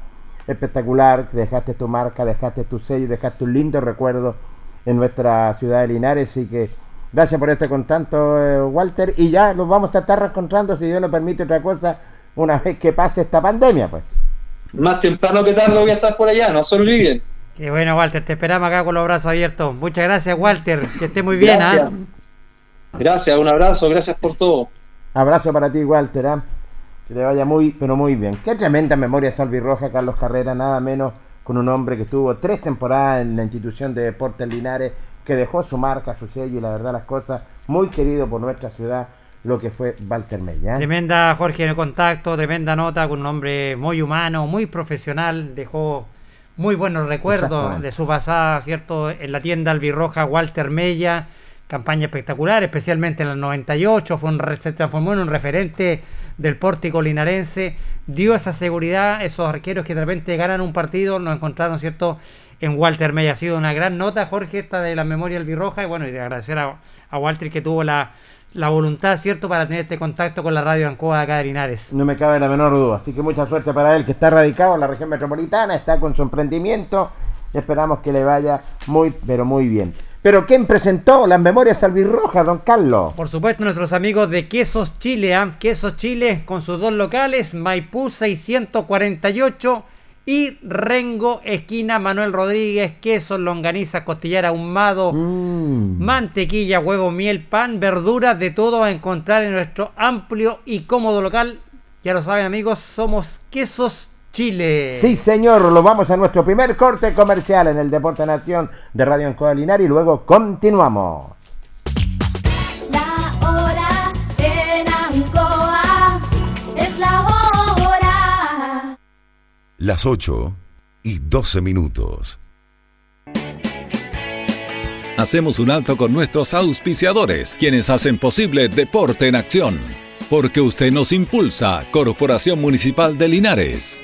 espectacular. Dejaste tu marca, dejaste tu sello, dejaste un lindo recuerdo en nuestra ciudad de Linares. y que gracias por este contacto, eh, Walter. Y ya nos vamos a estar reencontrando, si Dios nos permite otra cosa, una vez que pase esta pandemia, pues más temprano que tarde voy a estar por allá, no se olviden. Qué bueno, Walter, te esperamos acá con los brazos abiertos. Muchas gracias, Walter, que esté muy bien. Gracias, ¿ah? gracias un abrazo, gracias por todo. Abrazo para ti, Walter. ¿ah? Que te vaya muy, pero muy bien. Qué tremenda memoria salvirroja, Carlos Carrera, nada menos con un hombre que estuvo tres temporadas en la institución de Deportes Linares, que dejó su marca, su sello y la verdad las cosas, muy querido por nuestra ciudad lo que fue Walter Mella. ¿eh? Tremenda Jorge en el contacto, tremenda nota con un hombre muy humano, muy profesional, dejó muy buenos recuerdos de su pasada, ¿cierto? En la tienda albirroja Walter Mella, campaña espectacular, especialmente en el 98, fue un, se transformó en un referente del pórtico linarense, dio esa seguridad, esos arqueros que de repente ganan un partido, nos encontraron, ¿cierto? En Walter Mella. Ha sido una gran nota, Jorge, esta de la memoria albirroja, y bueno, y de agradecer a, a Walter que tuvo la la voluntad, ¿cierto?, para tener este contacto con la radio Ancoa acá de Linares. No me cabe la menor duda. Así que mucha suerte para él, que está radicado en la región metropolitana, está con su emprendimiento. Esperamos que le vaya muy, pero muy bien. Pero ¿quién presentó las memorias albirrojas, don Carlos? Por supuesto, nuestros amigos de Quesos Chile, ¿eh? Quesos Chile con sus dos locales, Maipú 648 y Rengo, esquina Manuel Rodríguez, queso, longaniza, costillar ahumado, mm. mantequilla, huevo, miel, pan, verduras, de todo a encontrar en nuestro amplio y cómodo local. Ya lo saben amigos, somos Quesos Chile. Sí, señor, lo vamos a nuestro primer corte comercial en el Deporte Nación de Radio Encoda y luego continuamos. las 8 y 12 minutos. Hacemos un alto con nuestros auspiciadores, quienes hacen posible Deporte en Acción. Porque usted nos impulsa, Corporación Municipal de Linares.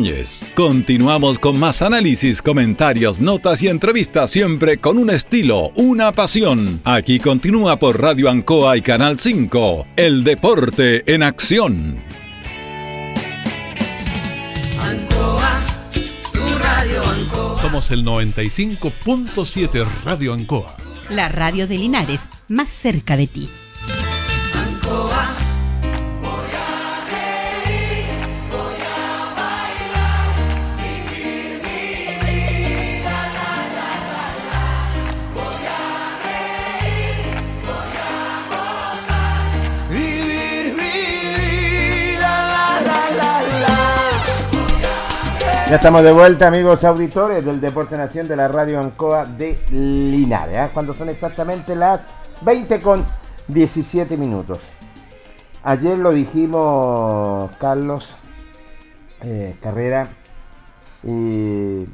Ibáñez. Continuamos con más análisis, comentarios, notas y entrevistas, siempre con un estilo, una pasión. Aquí continúa por Radio Ancoa y Canal 5. El deporte en acción. Ancoa, tu radio Ancoa. Somos el 95.7 Radio Ancoa. La radio de Linares, más cerca de ti. Ya estamos de vuelta, amigos auditores del Deporte Nación de la Radio Ancoa de Linares. ¿ah? Cuando son exactamente las 20 con 17 minutos. Ayer lo dijimos, Carlos eh, Carrera, y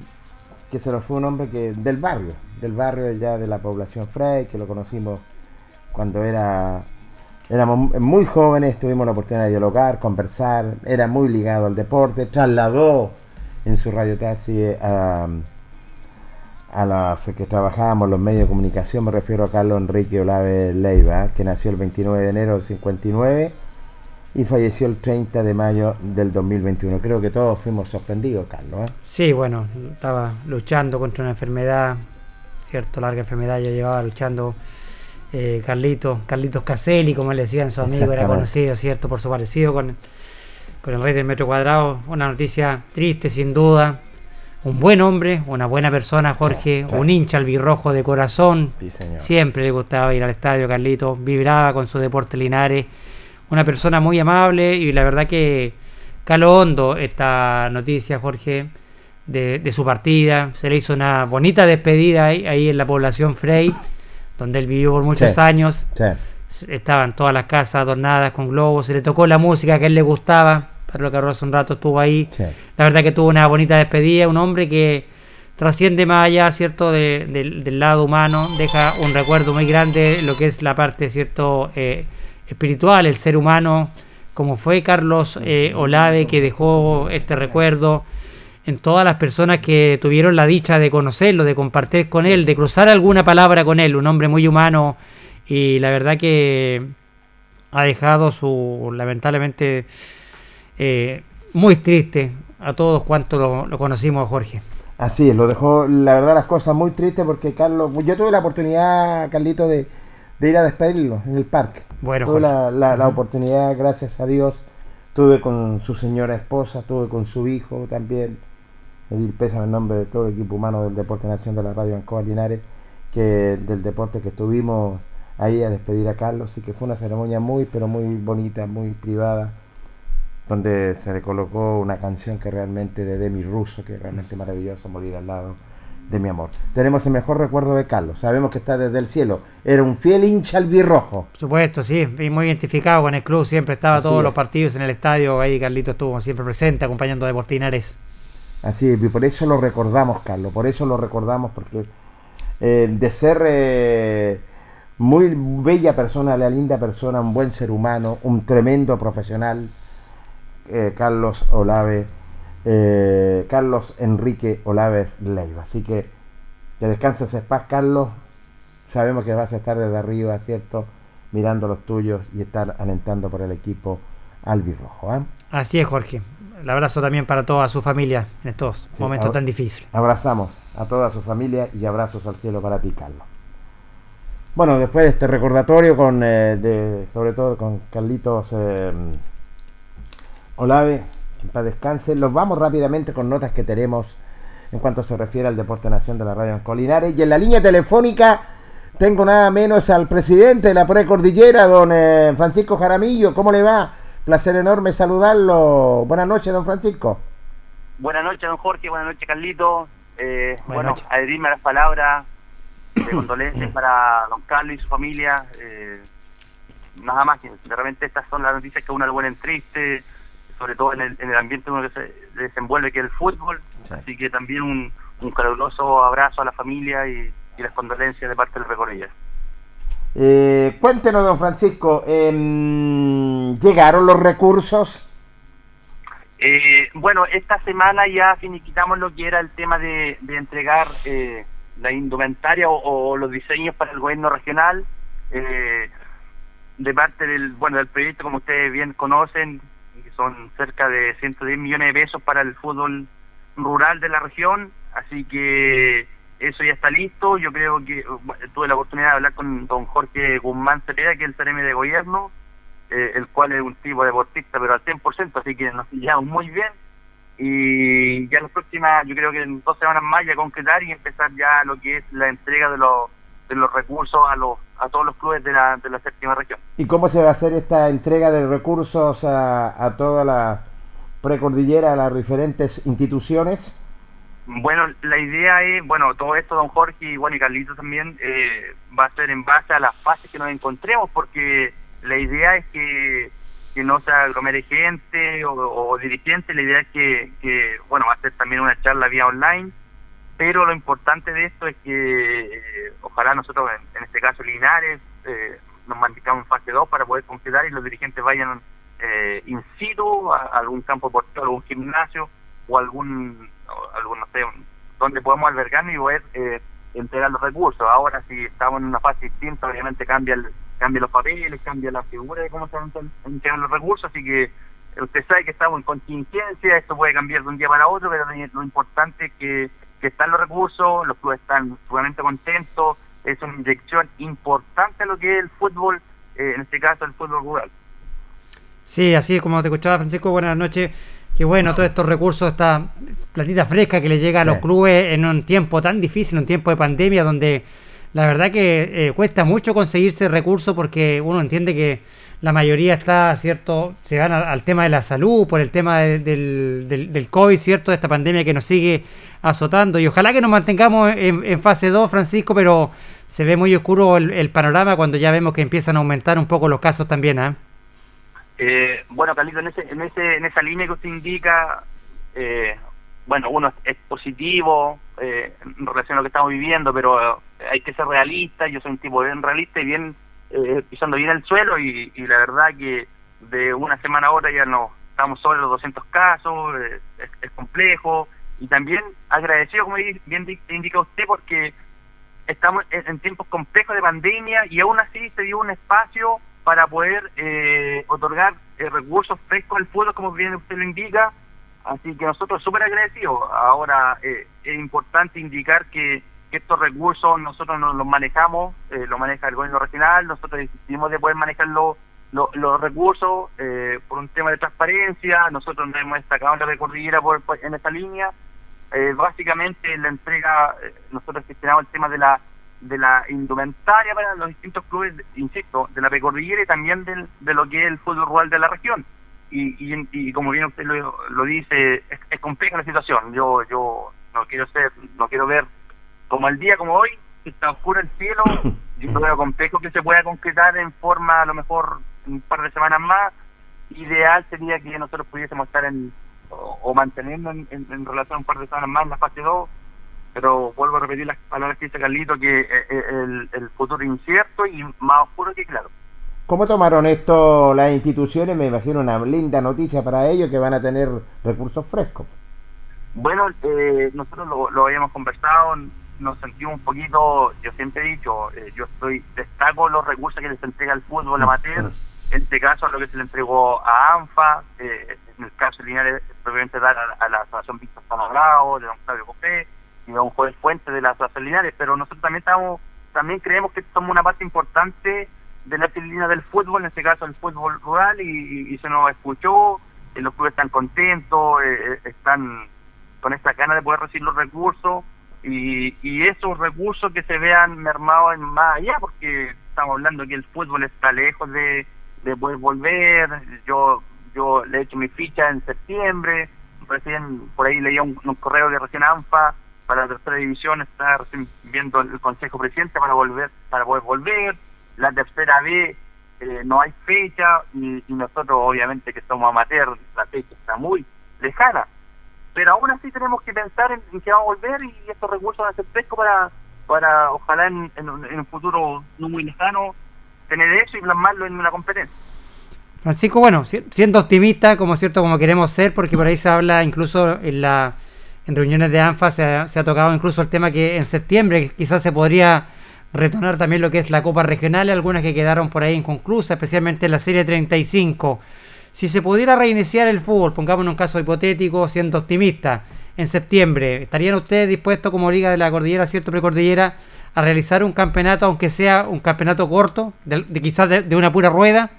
que se nos fue un hombre que del barrio, del barrio ya de la población Frey, que lo conocimos cuando era éramos muy jóvenes, tuvimos la oportunidad de dialogar, conversar, era muy ligado al deporte, trasladó en su radio taxi a, a las que trabajábamos los medios de comunicación, me refiero a Carlos Enrique Olave Leiva, que nació el 29 de enero del 59 y falleció el 30 de mayo del 2021. Creo que todos fuimos sorprendidos, Carlos. ¿eh? Sí, bueno, estaba luchando contra una enfermedad, cierto, larga enfermedad, ya llevaba luchando eh, Carlitos, Carlitos Caselli, como le decían su amigo, era conocido, cierto, por su parecido con, con el rey del metro cuadrado. Una noticia triste, sin duda. Un buen hombre, una buena persona, Jorge, un hincha albirrojo de corazón. Sí, señor. Siempre le gustaba ir al estadio, Carlitos, vibraba con su deporte Linares. Una persona muy amable y la verdad que caló hondo esta noticia, Jorge, de, de su partida. Se le hizo una bonita despedida ahí, ahí en la población Frey, donde él vivió por muchos Sí. años. Sí. Estaban todas las casas adornadas con globos, se le tocó la música que a él le gustaba. Pedro Carro hace un rato estuvo ahí. Sí. La verdad que tuvo una bonita despedida, un hombre que trasciende más allá, ¿cierto?, de- del- del lado humano, deja un recuerdo muy grande, lo que es la parte, ¿cierto?, eh, espiritual, el ser humano, como fue Carlos eh, Olave, que dejó este recuerdo en todas las personas que tuvieron la dicha de conocerlo, de compartir con él, de cruzar alguna palabra con él, un hombre muy humano y la verdad que ha dejado su, lamentablemente, eh, muy triste a todos cuantos lo, lo conocimos a Jorge. Así es, lo dejó, la verdad, las cosas muy tristes porque Carlos, yo tuve la oportunidad, Carlito, de, de ir a despedirlo en el parque. Bueno, tuve la- la oportunidad, gracias a Dios, tuve con su señora esposa, tuve con su hijo también. Pedir pésame en nombre de todo el equipo humano del Deporte Nación de la Radio Ancoa Linares, que del deporte que estuvimos ahí a despedir a Carlos y que fue una ceremonia muy pero muy bonita, muy privada, donde se le colocó una canción que realmente de Demi Russo, que es realmente maravilloso morir al lado de mi amor. Tenemos el mejor recuerdo de Carlos, sabemos que está desde el cielo, era un fiel hincha albirrojo. Por supuesto, sí, y muy identificado con el club, siempre estaba Así todos los partidos en el estadio, ahí Carlito estuvo siempre presente acompañando a Deportinares. Así es, y por eso lo recordamos, Carlos, por eso lo recordamos, porque eh, de ser eh, muy bella persona, la linda persona, un buen ser humano, un tremendo profesional, eh, Carlos Olave, eh, Carlos Enrique Olave Leiva. Así que que descanses en paz, Carlos. Sabemos que vas a estar desde arriba, ¿cierto? Mirando los tuyos y estar alentando por el equipo albirrojo. ¿ah? Así es, Jorge. El abrazo también para toda su familia en estos Sí, momentos tan difíciles. Abrazamos a toda su familia y abrazos al cielo para ti, Carlos. Bueno, después de este recordatorio con, eh, de, sobre todo con Carlitos eh, Olave, en paz descanse, los vamos rápidamente con notas que tenemos en cuanto se refiere al Deporte Nación de la Radio en Colinares. Y en la línea telefónica tengo nada menos al presidente de la Precordillera, don eh, Francisco Jaramillo. ¿Cómo le va? Placer enorme saludarlo. Buenas noches, don Francisco. Buenas noches, don Jorge. Buenas noches, Carlito. Eh, Buenas bueno, noches. adherirme a las palabras de condolencias para don Carlos y su familia. Eh, nada más que de repente estas son las noticias que a uno le ponen triste, sobre todo en el, en el ambiente en el que se desenvuelve que es el fútbol. Sí. Así que también un, un caluroso abrazo a la familia y, y las condolencias de parte del recorrido. Eh, cuéntenos, don Francisco, em, ¿llegaron los recursos? Eh, bueno, esta semana ya finiquitamos lo que era el tema de, de entregar eh, la indumentaria o, o los diseños para el gobierno regional. Eh, de parte del bueno del proyecto, como ustedes bien conocen, son cerca de 110 millones de pesos para el fútbol rural de la región. Así que eso ya está listo. Yo creo que bueno, tuve la oportunidad de hablar con don Jorge Guzmán Cepeda, que es el CRM de gobierno eh, el cual es un tipo deportista, pero al 100%, así que nos llevamos muy bien. Y ya las próximas, yo creo que en dos semanas más ya concretar y empezar ya lo que es la entrega de los, de los recursos a los a todos los clubes de la, de la séptima región. ¿Y cómo se va a hacer esta entrega de recursos a, a toda la precordillera, a las diferentes instituciones? Bueno, la idea es, bueno, todo esto, don Jorge y bueno, y Carlito también, eh, va a ser en base a las fases que nos encontremos, porque la idea es que, que no se aglomere gente o, o dirigentes, la idea es que, que, bueno, va a ser también una charla vía online, pero lo importante de esto es que eh, ojalá nosotros, en, en este caso Linares, eh, nos mantengamos en fase 2 para poder concretar y los dirigentes vayan eh, in situ a, algún campo deportivo, algún gimnasio o algún, o algún no sé, donde podamos albergarnos y poder eh, entregar los recursos. Ahora si estamos en una fase distinta, obviamente cambia el, cambia los papeles, cambia la figura de cómo se van a los recursos, así que usted sabe que estamos en contingencia, esto puede cambiar de un día para otro, pero lo importante es que, que están los recursos, los clubes están sumamente contentos, es una inyección importante a lo que es el fútbol, eh, en este caso el fútbol rural. Sí, así es como te escuchaba Francisco, buenas noches. Qué bueno, todos estos recursos, esta platita fresca que le llega a los Sí. clubes en un tiempo tan difícil, un tiempo de pandemia donde la verdad que eh, cuesta mucho conseguirse recursos porque uno entiende que la mayoría está, ¿cierto? Se van al, tema de la salud, por el tema de- del, del, del COVID, ¿cierto? De esta pandemia que nos sigue azotando. Y ojalá que nos mantengamos en, fase 2, Francisco, pero se ve muy oscuro el, panorama cuando ya vemos que empiezan a aumentar un poco los casos también, ¿ah? Eh, bueno, Carlito, en, ese, en, ese, en esa línea que usted indica, eh, bueno, uno es positivo eh, en relación a lo que estamos viviendo, pero eh, hay que ser realista. Yo soy un tipo bien realista y bien eh, pisando bien el suelo y, la verdad que de una semana a otra ya no estamos sobre los 200 casos, eh, es, complejo y también agradecido, como bien di- indica usted, porque estamos en, tiempos complejos de pandemia y aún así se dio un espacio para poder eh, otorgar eh, recursos frescos al fútbol, como bien usted lo indica. Así que nosotros súper agradecidos. Ahora eh, es importante indicar que, estos recursos nosotros no los manejamos, eh, lo maneja el gobierno regional, nosotros decidimos de poder manejar los, los, los recursos eh, por un tema de transparencia, nosotros nos hemos destacado en la recordillera por, por- en esa línea. Eh, básicamente la entrega, eh, nosotros gestionamos el tema de la de la indumentaria para los distintos clubes, insisto, de la precordillera y también del, de lo que es el fútbol rural de la región. Y, y, y como bien usted lo, lo dice, es, es compleja la situación. Yo yo no quiero ser, no quiero ver como el día como hoy, que está oscuro el cielo, yo veo complejo que se pueda concretar en forma a lo mejor un par de semanas más. Ideal sería que nosotros pudiésemos estar en o, o mantenernos en, en- en relación un par de semanas más en la fase 2 pero vuelvo a repetir las palabras que dice Carlito, que eh, eh, el, el futuro incierto y más oscuro que claro. ¿Cómo tomaron esto las instituciones? Me imagino una linda noticia para ellos que van a tener recursos frescos. Bueno, eh, nosotros lo, lo habíamos conversado, nos sentimos un poquito, yo siempre he dicho, eh, yo estoy destaco los recursos que les entrega el fútbol amateur, en este caso lo que se le entregó a ANFA, eh, en el caso de Linares, probablemente dar a, a la Asociación Víctor Panabrao, de don Claudio Copé, y don Joel Fuente de la Asociación Linares, pero nosotros también estamos, también creemos que somos una parte importante de la disciplina del fútbol, en este caso el fútbol rural, y, y- se nos escuchó, y los clubes están contentos, eh, eh, están con esta ganas de poder recibir los recursos y, y esos recursos que se vean mermados en más allá, porque estamos hablando que el fútbol está lejos de, de poder volver. Yo yo le he hecho mi ficha en septiembre, recién por ahí leía un, un correo de recién ANFA para la tercera división, está recién viendo el Consejo Presidente para volver para poder volver. La tercera B eh, no hay fecha y, nosotros obviamente que somos amateurs, la fecha está muy lejana pero aún así tenemos que pensar en, en que va a volver y estos recursos van a ser frescos para, para ojalá en, en en un futuro no muy lejano tener eso y plasmarlo en una competencia. Francisco, bueno, si- siendo optimista, como cierto, como queremos ser, porque por ahí se habla incluso en la en reuniones de ANFA se ha, se ha tocado incluso el tema que en septiembre quizás se podría retornar también lo que es la Copa Regional, algunas que quedaron por ahí inconclusas, especialmente la Serie 35. Si se pudiera reiniciar el fútbol, pongamos un caso hipotético, siendo optimista, en septiembre, ¿estarían ustedes dispuestos como Liga de la Cordillera, cierto precordillera, a realizar un campeonato, aunque sea un campeonato corto, de, quizás de- una pura rueda?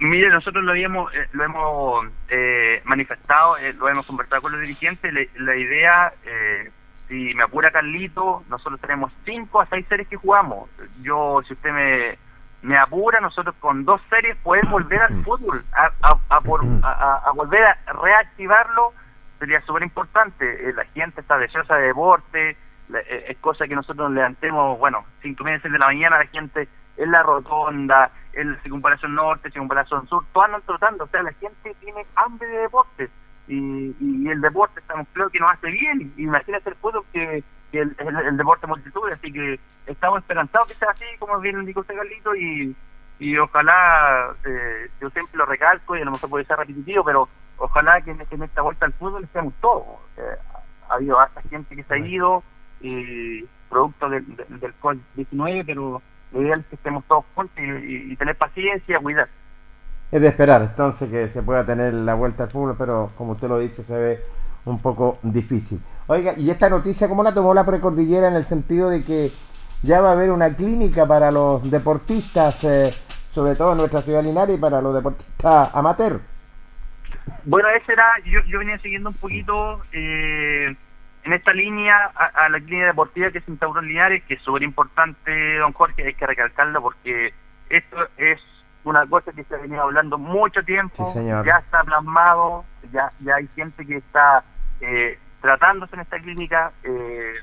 Mire, nosotros lo habíamos, eh, lo hemos eh, manifestado, eh, lo hemos conversado con los dirigentes. le- la idea, eh, si me apura Carlito, nosotros tenemos cinco a seis series que jugamos. Yo, si usted me, me apura, nosotros con dos series podemos volver al fútbol, a, a, a por- a- a- volver a reactivarlo sería súper importante. Eh, la gente está deseosa de deporte, eh, es cosa que nosotros nos levantemos, bueno, cinco meses de la mañana, la gente en la rotonda, en la circunvalación norte, circunvalación sur, todos andan trotando, o sea, la gente tiene hambre de deporte y, y el deporte estamos creo que nos hace bien, imagínate el fútbol que, que el, el- el deporte multitud, así que estamos esperanzados que sea así, como bien indicó usted Carlito, y, y ojalá, eh, yo siempre lo recalco y a lo mejor puede ser repetitivo, pero ojalá que en, en esta vuelta al fútbol estemos todos. Eh, ha habido hasta gente que se ha ido, y producto del, del, del COVID-19, pero lo ideal es que estemos todos juntos y, y- y tener paciencia, cuidar. Es de esperar entonces que se pueda tener la vuelta al fútbol, pero como usted lo dice, se ve un poco difícil. Oiga, ¿y esta noticia cómo la tomó la precordillera en el sentido de que ya va a haber una clínica para los deportistas, eh, sobre todo en nuestra ciudad Linares, y para los deportistas amateur? Bueno, ese era, yo, yo venía siguiendo un poquito eh, en esta línea a, la clínica deportiva que se instauró en Linares, que es súper importante, don Jorge, hay que recalcarlo porque esto es una cosa que se ha venido hablando mucho tiempo, Sí, ya está plasmado, ya, ya hay gente que está eh, tratándose en esta clínica, eh,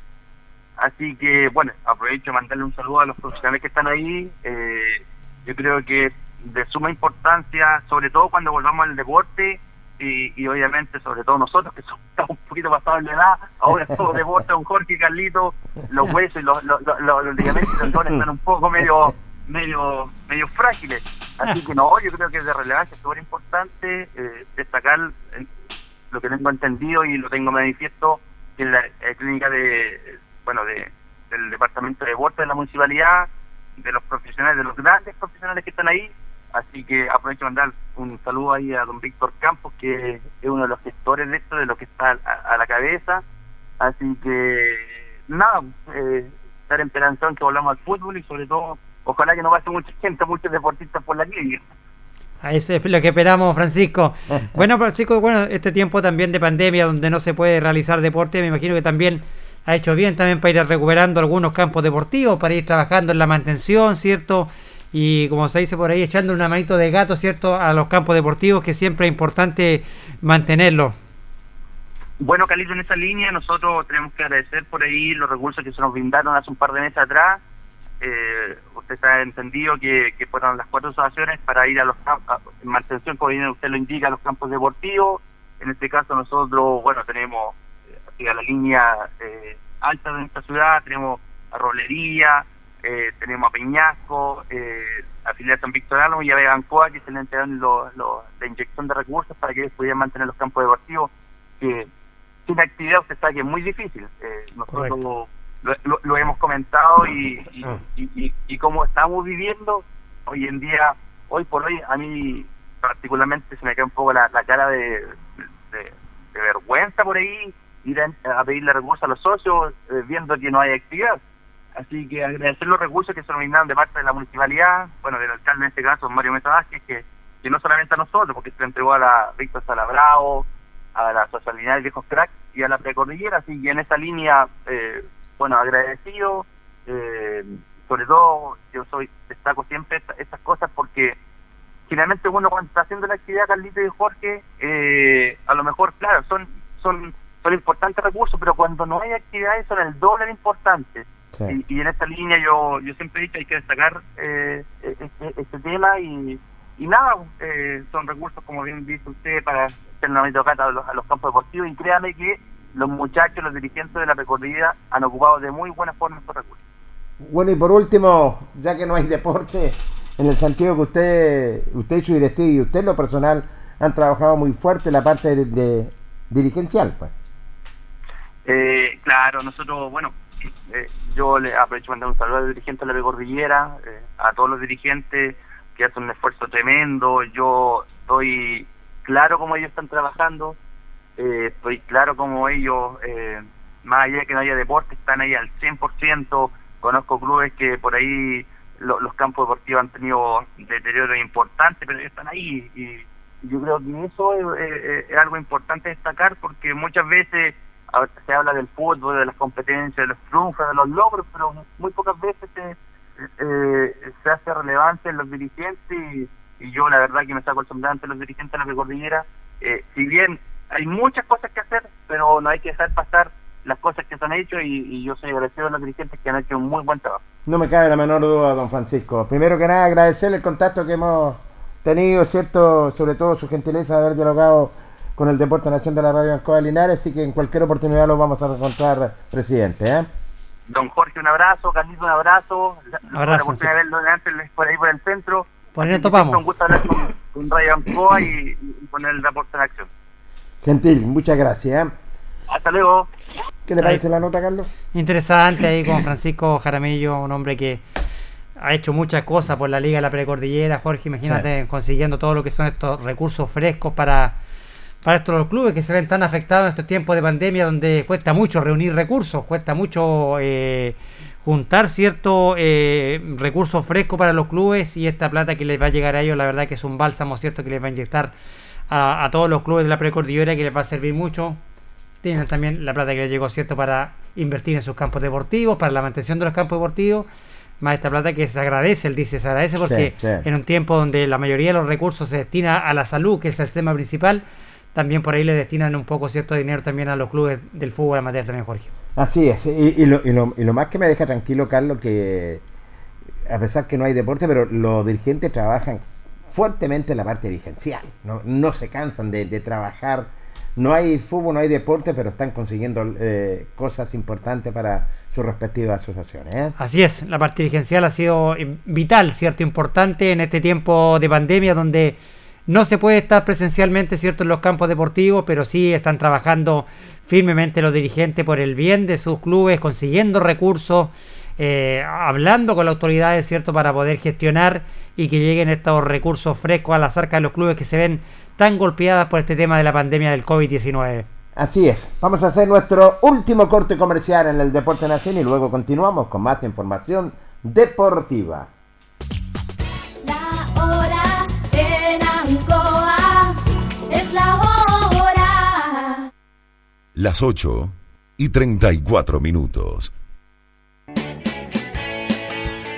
así que bueno, aprovecho de mandarle un saludo a los profesionales que están ahí, eh, yo creo que es de suma importancia, sobre todo cuando volvamos al deporte, y, y obviamente sobre todo nosotros que somos estamos un poquito pasados de edad, ahora todo deporte, don Jorge y Carlito, los huesos y los, los, los, los- los ligamentos y tendones están un poco medio medio medio frágiles, así que no, yo creo que es de relevancia súper importante eh, destacar eh, lo que tengo entendido y lo tengo manifiesto que en la eh, clínica de bueno de del departamento de deporte de la municipalidad de los profesionales de los grandes profesionales que están ahí. Así que aprovecho de mandar un saludo ahí a don Víctor Campos, que es uno de los gestores de esto, de lo que está a, a la cabeza. Así que, nada, eh, estar esperanzado en que volvamos al fútbol y sobre todo, ojalá que no pase mucha gente, muchos deportistas por la. A Eso es lo que esperamos, Francisco. Bueno, Francisco, bueno, este tiempo también de pandemia donde no se puede realizar deporte, me imagino que también ha hecho bien también para ir recuperando algunos campos deportivos, para ir trabajando en la mantención, ¿cierto? Y como se dice por ahí, echando una manito de gato, ¿cierto? A los campos deportivos, que siempre es importante mantenerlos. Bueno, Calito, en esa línea nosotros tenemos que agradecer por ahí los recursos que se nos brindaron hace un par de meses atrás. Eh, usted ha entendido que, que fueron las cuatro asociaciones para ir a los campos, en mantención, como bien usted lo indica, a los campos deportivos. En este caso nosotros, bueno, tenemos eh, a la línea eh, alta de nuestra ciudad, tenemos a Rolería, eh, tenemos a Peñasco, eh, a Filial San Víctor Álamo y a Vegancoa, que se le entregaron lo- lo- la inyección de recursos para que ellos pudieran mantener los campos deportivos, que sin actividad usted sabe que es muy difícil. Eh, nosotros Correcto. Lo, lo- lo hemos comentado y, y, Ah. y, y- como estamos viviendo hoy en día, hoy por hoy, a mí particularmente se me cae un poco la, la cara de, de- de vergüenza por ahí, ir a, a pedirle recursos a los socios eh, viendo que no hay actividad. Así que agradecer los recursos que se nos brindaron de parte de la municipalidad, bueno, del alcalde en este caso, Mario Mesa Vázquez, que, que no solamente a nosotros, porque se le entregó a la Víctor Salabrao, a la Socialidad de Viejos Crack y a la Precordillera, así que en esa línea, eh, bueno, agradecido, eh, sobre todo yo soy destaco siempre esta- estas cosas porque finalmente uno cuando está haciendo la actividad Carlito y Jorge, eh, a lo mejor, claro, son, son, son importantes recursos, pero cuando no hay actividades son el doble de importantes. Sí. Y, y en esta línea yo yo siempre he dicho hay que destacar eh, este, este tema y, y nada, eh, son recursos como bien dice usted para hacer una a los, a los campos deportivos y créame que los muchachos, los dirigentes de la precordillera han ocupado de muy buena forma estos recursos. Bueno, y por último, ya que no hay deporte, en el sentido que usted, usted y su directivo y usted lo personal han trabajado muy fuerte la parte de, de dirigencial, pues. Eh, claro, nosotros, bueno, eh, yo le aprovecho para mandar un saludo al dirigente de la Precordillera, eh, a todos los dirigentes que hacen un esfuerzo tremendo. Yo estoy claro cómo ellos están trabajando, eh, estoy claro cómo ellos, eh, más allá de que no haya deporte, están ahí al 100%. Conozco clubes que por ahí lo- los campos deportivos han tenido deterioro importante, pero ellos están ahí. Y yo creo que eso es, algo importante destacar porque muchas veces se habla del fútbol, de las competencias, de los triunfos, de los logros, pero muy pocas veces se, eh, se hace relevancia en los dirigentes y, yo la verdad que me saco el sombrero ante los dirigentes de la Precordillera. Eh, si bien hay muchas cosas que hacer, pero no hay que dejar pasar las cosas que se han hecho y, y yo soy agradecido a los dirigentes que han hecho un muy buen trabajo. No me cabe la menor duda, don Francisco. Primero que nada, agradecerle el contacto que hemos tenido, ¿cierto? Sobre todo su gentileza de haber dialogado con el Deporte Nación de la Radio Ancoa de Linares, así que en cualquier oportunidad lo vamos a encontrar, presidente, ¿eh? Don Jorge, un abrazo, Carlito, un abrazo. Abrazo, oportunidad de verlo antes por ahí por el centro. Por ahí nos topamos. Un gusto hablar con, con Radio Ancoa y, y poner el reporte en acción. Gentil, muchas gracias. ¿eh? Hasta luego. ¿Qué le Ahí. parece la nota, Carlos? Interesante ahí con Francisco Jaramillo, un hombre que ha hecho muchas cosas por la Liga de la Precordillera. Jorge, imagínate consiguiendo todo lo que son estos recursos frescos para, para estos los clubes que se ven tan afectados en estos tiempos de pandemia donde cuesta mucho reunir recursos, cuesta mucho eh, juntar ciertos eh, recursos frescos para los clubes y esta plata que les va a llegar a ellos, la verdad que es un bálsamo, ¿cierto? Que les va a inyectar a, a todos los clubes de la Precordillera que les va a servir mucho tienen también la plata que les llegó, ¿cierto?, para invertir en sus campos deportivos, para la mantención de los campos deportivos, más esta plata que se agradece, él dice, se agradece porque Sí, sí. en un tiempo donde la mayoría de los recursos se destina a la salud, que es el tema principal, también por ahí le destinan un poco cierto dinero también a los clubes del fútbol amateur también, Jorge. Así es, y, y lo, y, lo, y lo más que me deja tranquilo, Carlos, que a pesar que no hay deporte, pero los dirigentes trabajan fuertemente en la parte dirigencial, no, no se cansan de, trabajar, no hay fútbol, no hay deporte, pero están consiguiendo eh, cosas importantes para sus respectivas asociaciones. ¿eh? Así es, la parte dirigencial ha sido vital, ¿cierto? Importante en este tiempo de pandemia donde no se puede estar presencialmente, ¿cierto? En los campos deportivos, pero sí están trabajando firmemente los dirigentes por el bien de sus clubes, consiguiendo recursos, eh, hablando con las autoridades, ¿cierto? Para poder gestionar y que lleguen estos recursos frescos a las arcas de los clubes que se ven tan golpeadas por este tema de la pandemia del COVID-19. Así es, vamos a hacer nuestro último corte comercial en el Deporte Nacional y luego continuamos con más información deportiva. La hora en Ancoa es la hora. Las 8 y 34 minutos.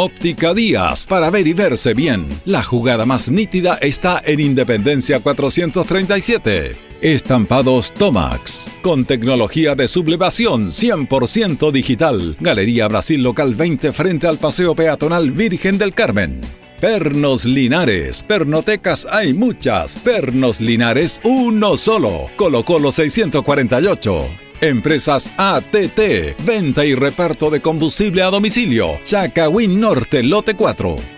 Óptica Díaz, para ver y verse bien. La jugada más nítida está en Independencia 437. Estampados Tomax, con tecnología de sublevación 100% digital. Galería Brasil Local 20 frente al Paseo Peatonal Virgen del Carmen. Pernos Linares, pernotecas hay muchas. Pernos Linares, uno solo. Colo Colo 648. Empresas ATT, venta y reparto de combustible a domicilio. Chacawin Norte, lote 4.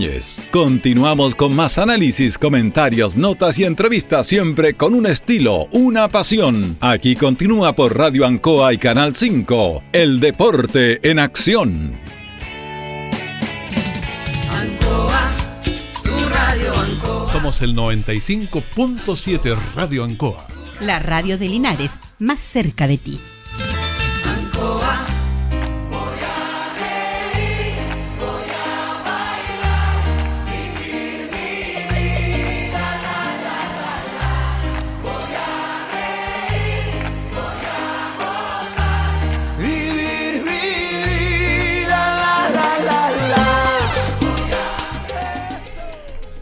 Continuamos con más análisis, comentarios, notas y entrevistas, siempre con un estilo, una pasión. Aquí continúa por Radio Ancoa y Canal 5. El deporte en acción. Ancoa, tu radio Ancoa. Somos el 95.7 Radio Ancoa. La radio de Linares, más cerca de ti.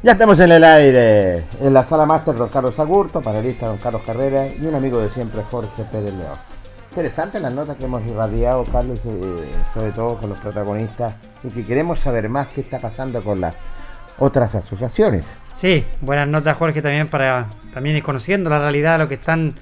Ya estamos en el aire, en la sala máster don Carlos Agurto, panelista don Carlos Carrera y un amigo de siempre Jorge Pérez León. Interesante las notas que hemos irradiado, Carlos, eh, sobre todo con los protagonistas, y que queremos saber más qué está pasando con las otras asociaciones. Sí, buenas notas Jorge también para también ir conociendo la realidad de lo que están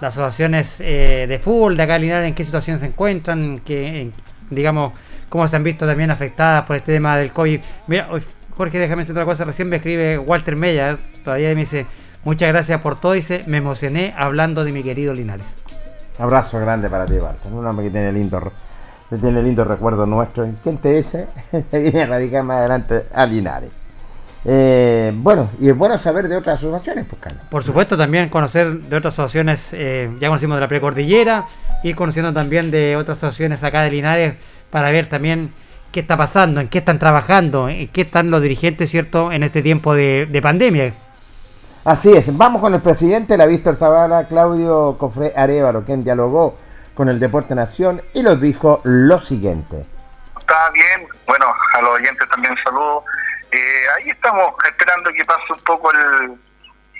las asociaciones eh, de fútbol de acá en Linares, en qué situación se encuentran, que, en- digamos, cómo se han visto también afectadas por este tema del COVID. Mira, hoy- Jorge, déjame decir otra cosa. Recién me escribe Walter Mella, todavía me dice, muchas gracias por todo. Dice, me emocioné hablando de mi querido Linares. Abrazo grande para ti, Walter. Un hombre que tiene lindo, que tiene lindo recuerdo nuestro. ¿Quién te dice? Se viene a radicar más adelante a Linares. Eh, bueno, y es bueno saber de otras asociaciones, pues, Carlos. Por supuesto, también conocer de otras asociaciones, eh, ya conocimos de la precordillera, y conociendo también de otras asociaciones acá de Linares, para ver también qué está pasando, en qué están trabajando, en qué están los dirigentes, ¿cierto?, en este tiempo de, de pandemia. Así es, vamos con el presidente de la Víctor Zavala, Claudio Cofré Arevalo, quien dialogó con el Deporte Nación y nos dijo lo siguiente. Está bien, bueno, a los oyentes también saludo. Eh, ahí estamos esperando que pase un poco el,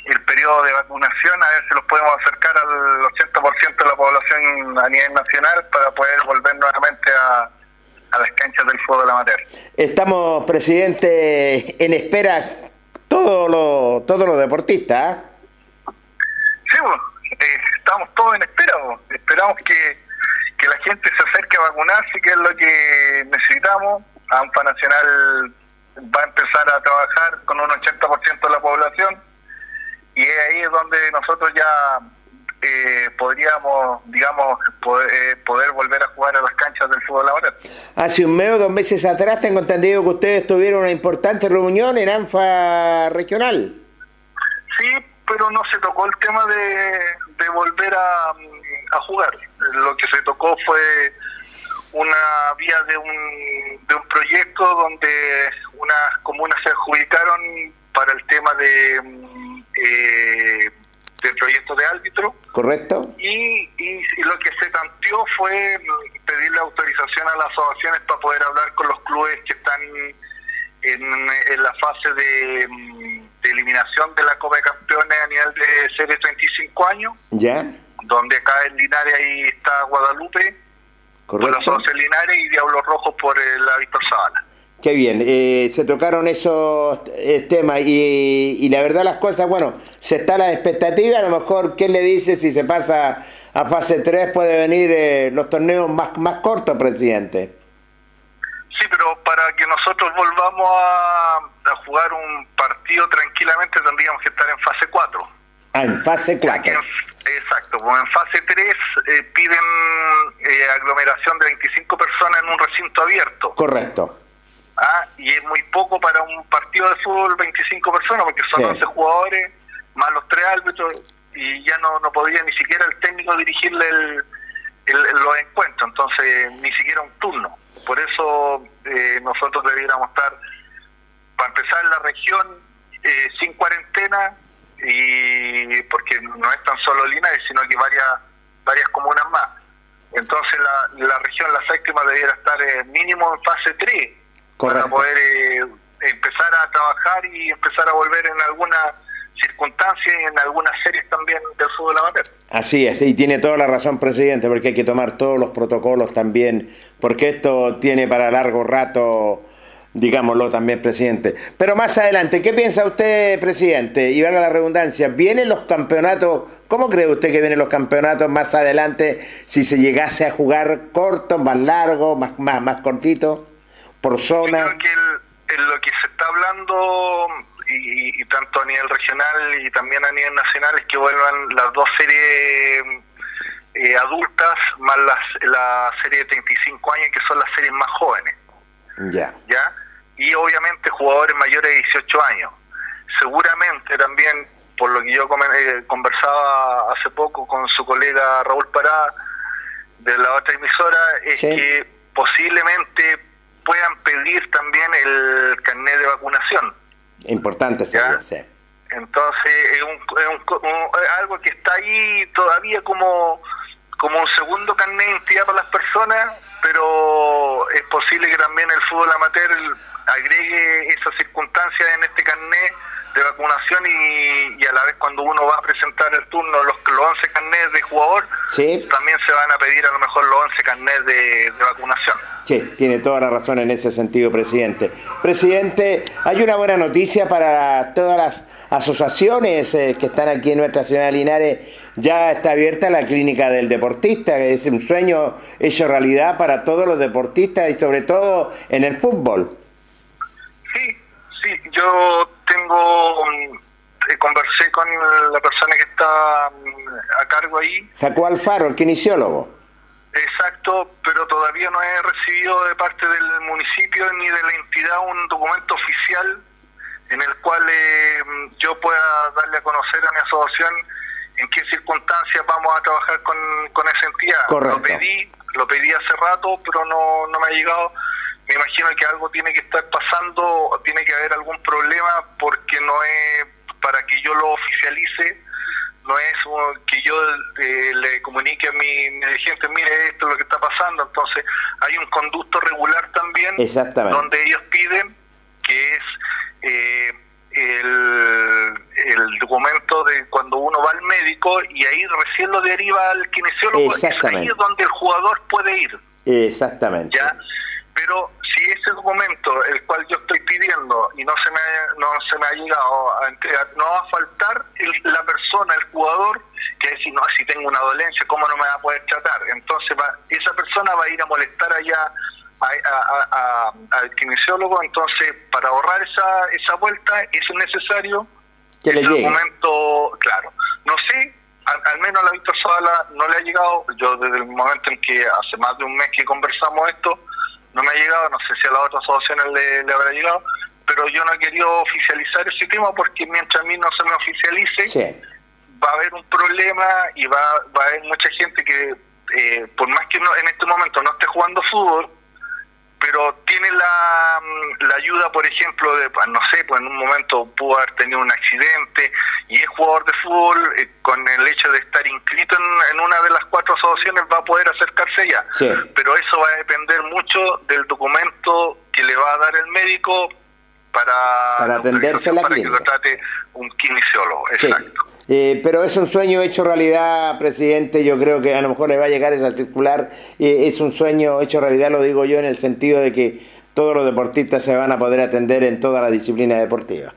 el periodo de vacunación, a ver si los podemos acercar al 80% de la población a nivel nacional para poder volver nuevamente a, a las canchas del fútbol amateur. Estamos, presidente, en espera todos los todos los deportistas. ¿ah? Sí, bueno, eh, estamos todos en espera, bueno. esperamos que, que la gente se acerque a vacunarse, que es lo que necesitamos. ANFA Nacional va a empezar a trabajar con un 80% de la población y es ahí donde nosotros ya eh, podríamos, digamos, poder, eh, poder, volver a jugar a las canchas del fútbol amateur. Hace un mes o dos meses atrás tengo entendido que ustedes tuvieron una importante reunión en ANFA regional. Sí, pero no se tocó el tema de, de volver a, a jugar. Lo que se tocó fue una vía de un, de un proyecto donde unas comunas se adjudicaron para el tema de eh, del proyecto de árbitro. Correcto. Y, y, y, lo que se tanteó fue pedirle autorización a las asociaciones para poder hablar con los clubes que están en, en la fase de, de, eliminación de la Copa de Campeones a nivel de serie 35 años. Ya. Donde acá en Linares ahí está Guadalupe Correcto. por la Linares y Diablos Rojos por la Víctor Zavala. Qué bien, eh, se tocaron esos eh, temas y, y, la verdad las cosas, bueno, se está la expectativa, a lo mejor, ¿qué le dice si se pasa a fase 3 puede venir eh, los torneos más, más cortos, presidente? Sí, pero para que nosotros volvamos a, a jugar un partido tranquilamente tendríamos que estar en fase 4. Ah, en fase 4. Exacto, pues en fase 3 eh, piden eh, aglomeración de 25 personas en un recinto abierto. Correcto. Ah, y es muy poco para un partido de fútbol 25 personas, porque son sí. 11 jugadores, más los tres árbitros, y ya no, no podría ni siquiera el técnico dirigirle el, el, los encuentros, entonces ni siquiera un turno. Por eso eh, nosotros debiéramos estar, para empezar en la región, eh, sin cuarentena, y porque no es tan solo Linares, sino que varias varias comunas más. Entonces la, la región, la séptima, debiera estar eh, mínimo en fase 3 Correcto. para poder eh, empezar a trabajar y empezar a volver en alguna circunstancia y en algunas series también del fútbol amateur. Así es, y tiene toda la razón, presidente, porque hay que tomar todos los protocolos también, porque esto tiene para largo rato digámoslo también, presidente. Pero más adelante, ¿qué piensa usted, presidente? Y valga la redundancia, ¿vienen los campeonatos? ¿Cómo cree usted que vienen los campeonatos más adelante si se llegase a jugar corto, más largo, más más, más cortito, por zona? Yo creo que el, el, lo que se está hablando, y, y, tanto a nivel regional y también a nivel nacional, es que vuelvan las dos series eh, adultas más las, la serie de 35 años, que son las series más jóvenes. Ya. ¿Ya? Y obviamente jugadores mayores de 18 años. Seguramente también, por lo que yo eh, conversaba hace poco con su colega Raúl Pará de la otra emisora, es sí. que posiblemente puedan pedir también el carnet de vacunación. Importante sería, sí. Entonces, es, un, es, un, es algo que está ahí todavía como, como un segundo carnet de identidad para las personas pero es posible que también el fútbol amateur agregue esas circunstancias en este carnet de vacunación y, y, a la vez cuando uno va a presentar el turno los, los 11 carnets de jugador, sí. también se van a pedir a lo mejor los 11 carnets de, de, vacunación. Sí, tiene toda la razón en ese sentido, presidente. Presidente, hay una buena noticia para todas las asociaciones eh, que están aquí en nuestra ciudad de Linares. Ya está abierta la clínica del deportista, que es un sueño hecho realidad para todos los deportistas y sobre todo en el fútbol. Sí, yo tengo, mm, eh, conversé con la persona que está mm, a cargo ahí, Jacob Alfaro, el kinesiólogo. exacto, pero todavía no he recibido de parte del municipio ni de la entidad un documento oficial en el cual eh, mm, yo pueda darle a conocer a mi asociación en qué circunstancias vamos a trabajar con, con esa entidad. Correcto. Lo pedí, lo pedí hace rato, pero no, no me ha llegado. Me imagino que algo tiene que estar pasando, tiene que haber algún problema, porque no es para que yo lo oficialice, no es que yo eh, le comunique a mi, mi dirigente, mire esto es lo que está pasando. Entonces, hay un conducto regular también, Exactamente. donde ellos piden que es eh, el, el documento de cuando uno va al médico y ahí recién lo deriva al kinesiólogo. Es ahí es donde el jugador puede ir. Exactamente. ¿ya? Pero si ese documento, el cual yo estoy pidiendo y no se me ha, no se me ha llegado a entregar, no va a faltar el- la persona, el jugador, que decir, no, si tengo una dolencia, ¿cómo no me va a poder tratar? Entonces va, esa persona va a ir a molestar allá a- a- al kinesiólogo, entonces para ahorrar esa, esa vuelta es necesario Que le llegue. documento, claro. No sé, al, al menos a la Víctor Zavala no le ha llegado, yo desde el momento en que hace más de un mes que conversamos esto, no me ha llegado, no sé si a las otras asociaciones le, le habrá llegado, pero yo no he querido oficializar ese tema porque mientras a mí no se me oficialice, Sí. va a haber un problema y va, va a haber mucha gente que, eh, por más que no, en este momento no esté jugando fútbol, pero tiene la, mm, la ayuda, por ejemplo, de, pues, no sé, pues en un momento pudo haber tenido un accidente y es jugador de fútbol, eh, con el hecho de estar inscrito en, en una de las cuatro asociaciones va a poder acercarse allá. Sí. Pero eso va a depender mucho del documento que le va a dar el médico para, Para atenderse autorización la para que lo trate un kinesiólogo. Sí. Eh, pero es un sueño hecho realidad, presidente. Yo creo que a lo mejor le va a llegar esa circular. Eh, es un sueño hecho realidad, lo digo yo, en el sentido de que todos los deportistas se van a poder atender en toda la disciplina deportiva.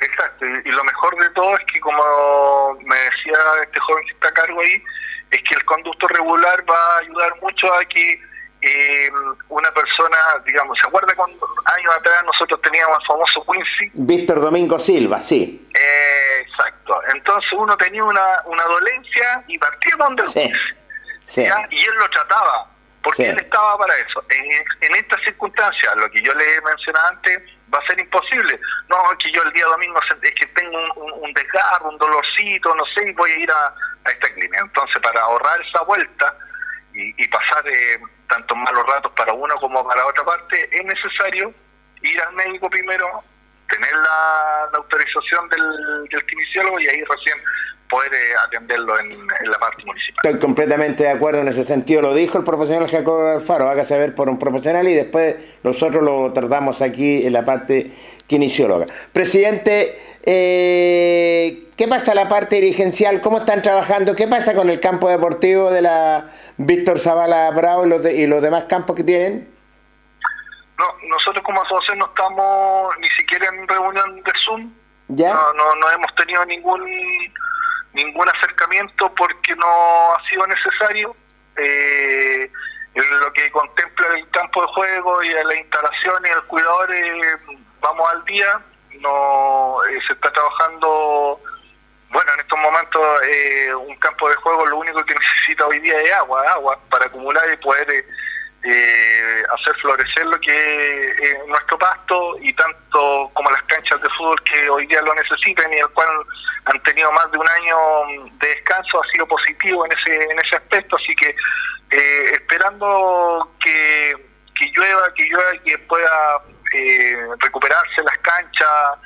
Exacto, y lo mejor de todo es que, como me decía este joven que está a cargo ahí, es que el conducto regular va a ayudar mucho a que eh, una persona, digamos, ¿se acuerda cuando años atrás nosotros teníamos al famoso Quincy? Víctor Domingo Silva, sí. Eh, exacto, entonces uno tenía una, una dolencia y partía donde el Sí. Sí. y él lo trataba, porque Sí. él estaba para eso. En, en estas circunstancias, lo que yo le mencionaba antes, va a ser imposible. No, es que yo el día domingo es que tengo un, un, un desgarro, un dolorcito, no sé, y voy a ir a, a esta clínica. Entonces, para ahorrar esa vuelta y, y pasar eh, tantos malos ratos para uno como para otra parte, es necesario ir al médico primero, tener la, autorización del, del y ahí recién poder eh, atenderlo en, en la parte municipal. Estoy completamente de acuerdo en ese sentido. Lo dijo el profesional Jacobo Alfaro, hágase ver por un profesional y después nosotros lo tratamos aquí en la parte kinesióloga. Presidente, eh, ¿qué pasa la parte dirigencial? ¿Cómo están trabajando? ¿Qué pasa con el campo deportivo de la Víctor Zavala Bravo y los, de- y los demás campos que tienen? No, nosotros como asociación no estamos ni siquiera en reunión de Zoom. ¿Ya? No, no, no hemos tenido ningún ningún acercamiento porque no ha sido necesario. Eh, en lo que contempla el campo de juego y a la instalación y el cuidador, eh, vamos al día. No eh, se está trabajando. Bueno, en estos momentos eh, un campo de juego lo único que necesita hoy día es agua, agua para acumular y poder eh, eh, hacer florecer lo que es nuestro pasto y tanto como las canchas de fútbol que hoy día lo necesitan y el cual han tenido más de un año de descanso ha sido positivo en ese en ese aspecto. Así que eh, esperando que, que llueva que llueva y que pueda eh, recuperarse las canchas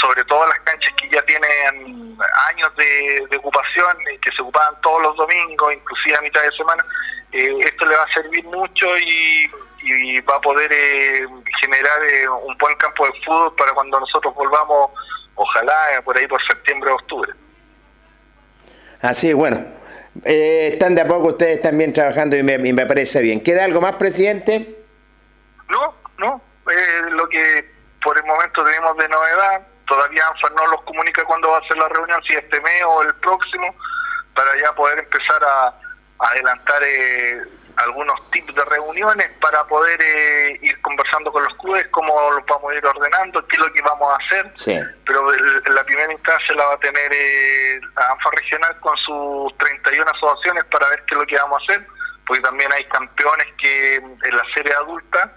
sobre todo las canchas que ya tienen años de, de ocupación y que se ocupaban todos los domingos, inclusive a mitad de semana, eh, esto le va a servir mucho y, y va a poder eh, generar eh, un buen campo de fútbol para cuando nosotros volvamos, ojalá eh, por ahí por septiembre o octubre. Así es, bueno. eh, están de a poco ustedes también trabajando y me, y me parece bien. ¿Queda algo más, presidente? No, no, eh, lo que por el momento tenemos de novedad, todavía ANFA no los comunica cuándo va a ser la reunión, si este mes o el próximo, para ya poder empezar a, a adelantar eh, algunos tips de reuniones para poder eh, ir conversando con los clubes, cómo los vamos a ir ordenando, qué es lo que vamos a hacer. Sí. Pero el- la primera instancia la va a tener eh, la ANFA regional con sus 31 asociaciones para ver qué es lo que vamos a hacer, porque también hay campeones que en la serie adulta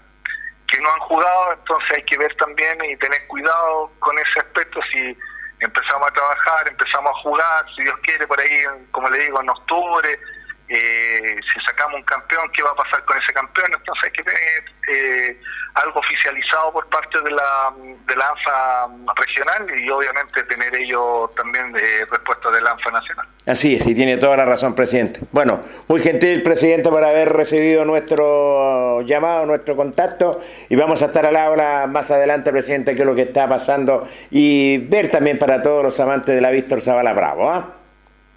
que no han jugado, entonces hay que ver también y tener cuidado con ese aspecto. Si empezamos a trabajar, empezamos a jugar, si Dios quiere, por ahí, como le digo, en octubre, eh, si sacamos un campeón, ¿qué va a pasar con ese campeón? Entonces hay que tener eh, algo oficializado por parte de la, de la ANFA regional y obviamente tener ellos también de respuesta de la ANFA nacional. Así es, y tiene toda la razón, presidente. Bueno, muy gentil, presidente, por haber recibido nuestro llamado, nuestro contacto, y vamos a estar al habla más adelante, presidente, qué es lo que está pasando, y ver también para todos los amantes de la Víctor Zavala Bravo. ¿ah?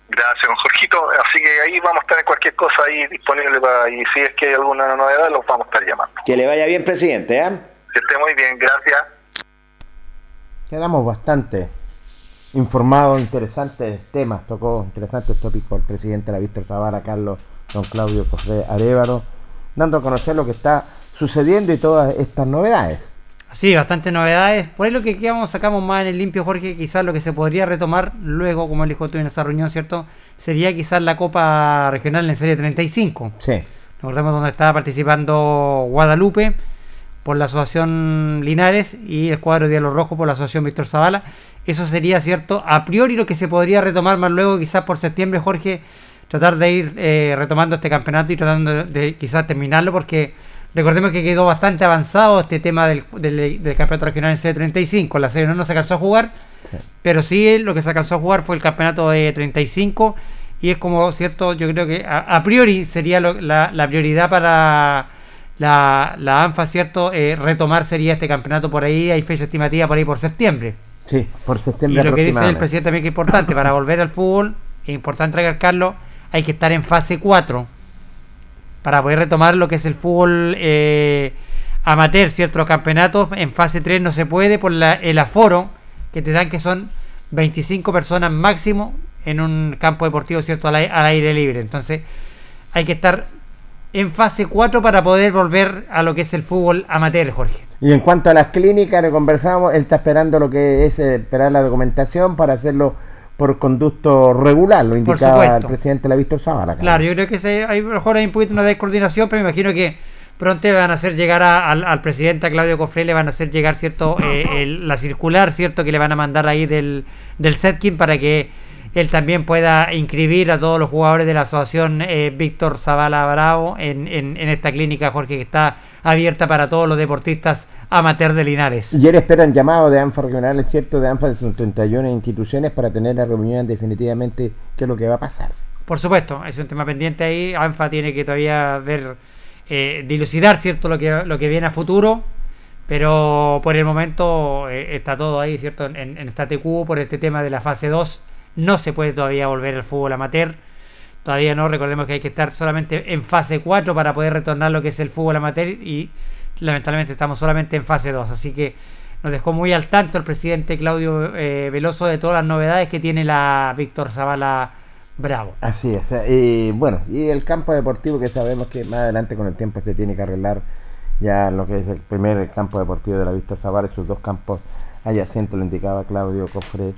Gracias, don Jorgito. Así que ahí vamos a estar en cualquier cosa ahí disponible para, y si es que hay alguna novedad, los vamos a estar llamando. Que le vaya bien, presidente. ¿ah? Que esté muy bien, gracias. Quedamos bastante informados, interesantes temas, tocó interesantes tópicos el presidente de la Víctor Zavala, Carlos Don Claudio José Arevalo, dando a conocer lo que está sucediendo y todas estas novedades. Sí, bastantes novedades. Por ahí lo que quedamos, sacamos más en el limpio, Jorge, quizás lo que se podría retomar luego, como él dijo tú en esa reunión, ¿cierto? Sería quizás la Copa Regional en Serie 35. Sí. Recordemos donde estaba participando Guadalupe por la Asociación Linares y el cuadro de Diablo Rojo por la Asociación Víctor Zavala. Eso sería, ¿cierto? A priori lo que se podría retomar más luego, quizás por septiembre, Jorge, tratar de ir eh, retomando este campeonato y tratando de, de quizás terminarlo porque recordemos que quedó bastante avanzado este tema del, del, del campeonato regional en C35. La serie no, no se alcanzó a jugar, pero sí lo que se alcanzó a jugar fue el campeonato de 35 y es como cierto, yo creo que a, a priori sería lo- la, la prioridad para la, la ANFA, cierto, Eh, retomar sería este campeonato por ahí, hay fecha estimativa por ahí por septiembre. Sí, por Y septiembre lo que dice el presidente también que es importante, para volver al fútbol, es importante recalcarlo, hay que estar en fase 4 para poder retomar lo que es el fútbol eh, amateur, ciertos campeonatos. En fase 3 no se puede por la- el aforo que te dan que son 25 personas máximo en un campo deportivo, cierto, al, al aire libre. Entonces hay que estar en fase 4 para poder volver a lo que es el fútbol amateur, Jorge. Y en cuanto a las clínicas, le conversamos, él está esperando lo que es eh, esperar la documentación para hacerlo por conducto regular, lo indicaba el presidente de la Víctor Zavala. Claro, yo creo que se, hay, mejor hay un poquito una descoordinación, pero me imagino que pronto van a hacer llegar a- al, al presidente a Claudio Cofré, le van a hacer llegar cierto eh, el- la circular, cierto que le van a mandar ahí del, del Setkin para que él también pueda inscribir a todos los jugadores de la asociación eh, Víctor Zavala Bravo en, en- en esta clínica, Jorge, que está abierta para todos los deportistas amateur de Linares. Y él espera un llamado de ANFA regional, es cierto, de ANFA de sus 31 instituciones para tener la reunión definitivamente qué es lo que va a pasar. Por supuesto, es un tema pendiente ahí. ANFA tiene que todavía ver, eh, dilucidar cierto lo que, lo que viene a futuro, pero por el momento eh, está todo ahí, cierto, en, en state quo por este tema de la fase 2. No se puede todavía volver al fútbol amateur. Todavía no, recordemos que hay que estar solamente en fase 4 para poder retornar lo que es el fútbol amateur y lamentablemente estamos solamente en fase 2. Así que nos dejó muy al tanto el presidente Claudio eh, Veloso de todas las novedades que tiene la Víctor Zavala Bravo. Así es. Y bueno, y el campo deportivo que sabemos que más adelante con el tiempo se tiene que arreglar ya lo que es el primer campo deportivo de la Vista Zavala, sus dos campos adyacentes, lo indicaba Claudio Cofre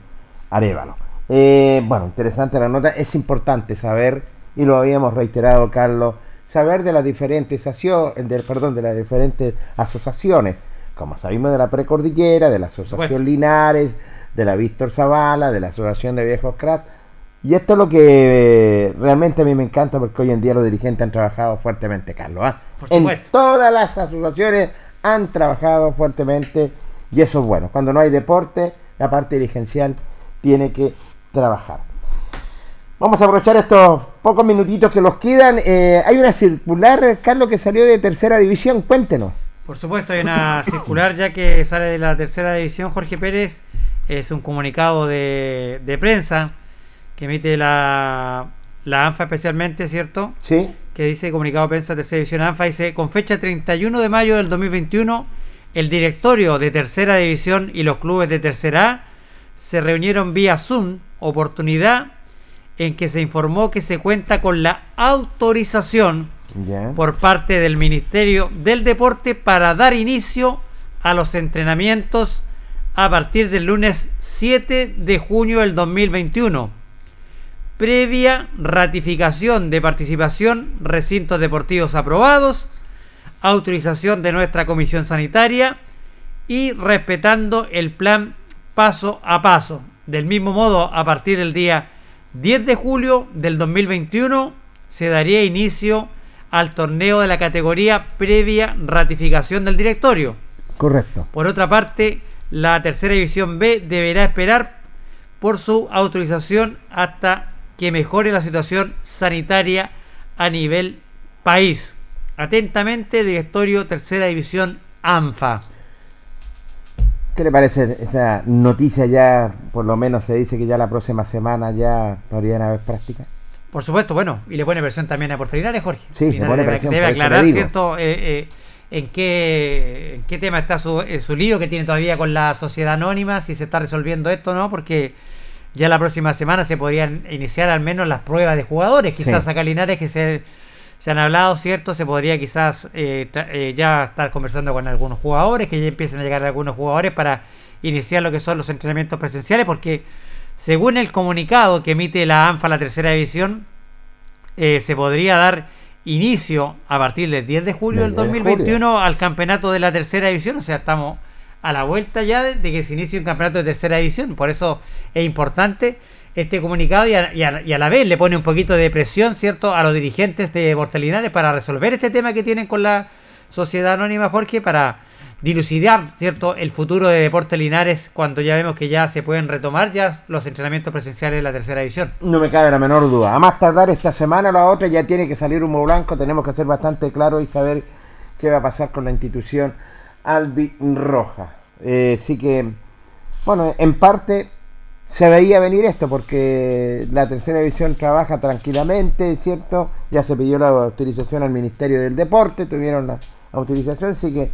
Arevalo. Eh, bueno, interesante la nota. Es importante saber, y lo habíamos reiterado, Carlos, saber de las diferentes asio- del, perdón, de las diferentes asociaciones, como sabemos de la Precordillera, de la Asociación. Linares, de la Víctor Zavala, de la Asociación de Viejos Crack. Y esto es lo que eh, realmente a mí me encanta porque hoy en día los dirigentes han trabajado fuertemente, Carlos. ¿ah? Por En todas las asociaciones han trabajado fuertemente y eso es bueno. Cuando no hay deporte, la parte dirigencial tiene que trabajar. Vamos a aprovechar estos pocos minutitos que nos quedan. Eh, hay una circular, Carlos, que salió de tercera división. Cuéntenos. Por supuesto, hay una circular ya que sale de la tercera división. Jorge Pérez es un comunicado de, de prensa que emite la, la ANFA especialmente, ¿cierto? Sí. Que dice comunicado de prensa tercera división ANFA, dice con fecha 31 de mayo del 2021, el directorio de tercera división y los clubes de tercera A se reunieron vía Zoom, oportunidad en que se informó que se cuenta con la autorización por parte del Ministerio del Deporte para dar inicio a los entrenamientos a partir del lunes 7 de junio del 2021. Previa ratificación de participación, recintos deportivos aprobados, autorización de nuestra comisión sanitaria y respetando el plan paso a paso. Del mismo modo, a partir del día 10 de julio del 2021 se daría inicio al torneo de la categoría previa ratificación del directorio. Correcto. Por otra parte, la tercera división B deberá esperar por su autorización hasta que mejore la situación sanitaria a nivel país. Atentamente, directorio tercera división ANFA. ¿Qué le parece esa noticia ya, por lo menos se dice que ya la próxima semana ya podrían haber prácticas? Por supuesto, bueno, y le pone presión también a Puerto Linares, Jorge. Sí, le pone debe, presión, debe le aclarar. ¿cierto? Eh, eh, en, qué, en qué tema está su, eh, su lío que tiene todavía con la sociedad anónima, si se está resolviendo esto o no, porque ya la próxima semana se podrían iniciar al menos las pruebas de jugadores. Quizás Sí. acá Linares que se, se han hablado, ¿cierto? Se podría quizás eh, eh, ya estar conversando con algunos jugadores, que ya empiecen a llegar algunos jugadores para iniciar lo que son los entrenamientos presenciales, porque según el comunicado que emite la ANFA, la tercera división, eh, se podría dar inicio a partir del 10 de julio del Del 10 de 2021 al campeonato de la tercera división, o sea, estamos a la vuelta ya de, de que se inicie un campeonato de tercera división, por eso es importante este comunicado y a, la vez le pone un poquito de presión, ¿cierto?, a los dirigentes de Portelinares para resolver este tema que tienen con la sociedad anónima, Jorge, para dilucidar, ¿cierto?, el futuro de Deportes Linares cuando ya vemos que ya se pueden retomar ya los entrenamientos presenciales de la tercera división. No me cabe la menor duda. A más tardar esta semana o la otra ya tiene que salir humo blanco. Tenemos que ser bastante claros y saber qué va a pasar con la institución albirroja. Eh, sí que, bueno, en parte se veía venir esto porque la tercera división trabaja tranquilamente, ¿cierto? Ya se pidió la autorización al Ministerio del Deporte, tuvieron la autorización, así que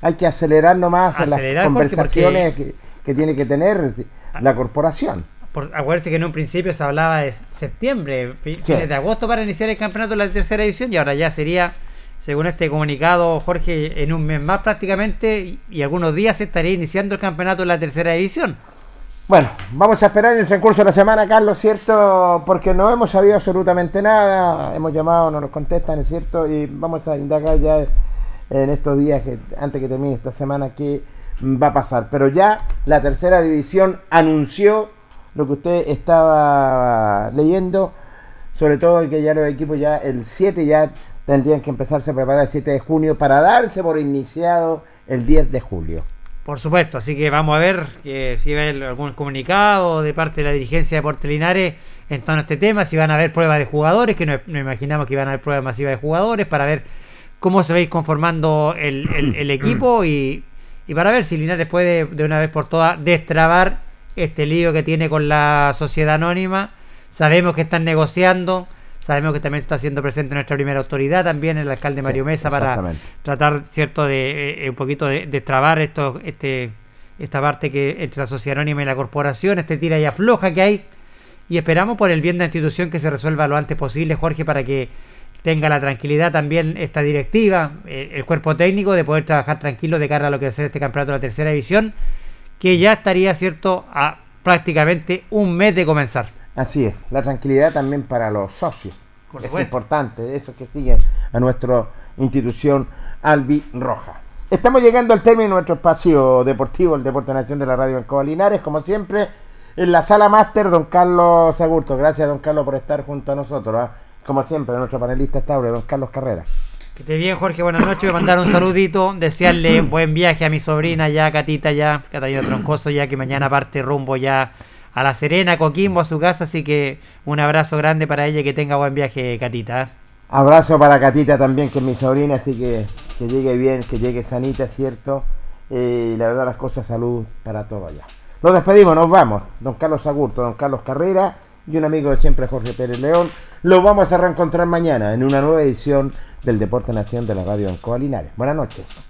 hay que acelerar nomás en las Acelerar, Jorge, conversaciones que, que tiene que tener la corporación. Por, acuérdense que en un principio se hablaba de septiembre, Sí. fines de agosto para iniciar el campeonato de la tercera división y ahora ya sería, según este comunicado, Jorge, en un mes más prácticamente y, y algunos días se estaría iniciando el campeonato de la tercera división. Bueno, vamos a esperar el transcurso de la semana, Carlos, ¿cierto? Porque no hemos sabido absolutamente nada, hemos llamado, no nos contestan, ¿es cierto? Y vamos a indagar ya en estos días, que, antes que termine esta semana, qué va a pasar. Pero ya la tercera división anunció lo que usted estaba leyendo, sobre todo que ya los equipos ya el 7 ya tendrían que empezarse a preparar el 7 de junio para darse por iniciado el 10 de julio. Por supuesto, así que vamos a ver que si va a haber algún comunicado de parte de la dirigencia de Porte Linares en torno a este tema, si van a haber pruebas de jugadores, que no, no imaginamos que iban a haber pruebas masivas de jugadores, para ver cómo se va a ir conformando el, el- el equipo y, y para ver si Linares puede de una vez por todas destrabar este lío que tiene con la sociedad anónima. Sabemos que están negociando, sabemos que también se está haciendo presente nuestra primera autoridad, también el alcalde Sí, Mario Mesa, para tratar cierto de eh, un poquito de, de trabar esto este esta parte que entre la sociedad anónima y la corporación este tira y afloja que hay. Y esperamos por el bien de la institución que se resuelva lo antes posible Jorge para que tenga la tranquilidad también esta directiva eh, el cuerpo técnico de poder trabajar tranquilo de cara a lo que va a ser este campeonato de la tercera división que ya estaría cierto a prácticamente un mes de comenzar Así es, la tranquilidad también para los socios. Por es importante, esos que siguen a nuestra institución albirroja. Estamos llegando al término de nuestro espacio deportivo, el Deporte Nación de la Radio Coba Linares, como siempre, en la sala máster, don Carlos Agurto. Gracias, don Carlos, por estar junto a nosotros. ¿ah? Como siempre, nuestro panelista estable, don Carlos Carrera. Que esté bien, Jorge. Buenas noches. Voy a mandar un saludito. Desearle buen viaje a mi sobrina ya, Catita ya, Catalina Troncoso, ya que mañana parte rumbo ya a La Serena, Coquimbo, a su casa. Así que un abrazo grande para ella y que tenga buen viaje, Catita. ¿eh? Abrazo para Catita también, que es mi sobrina, así que que llegue bien, que llegue sanita, ¿cierto? Eh, y la verdad, las cosas, salud para todo allá. Nos despedimos, nos vamos. Don Carlos Agurto, don Carlos Carrera y un amigo de siempre, Jorge Pérez León. Los vamos a reencontrar mañana en una nueva edición del Deporte Nación de la Radio Ancoa Linares. Buenas noches.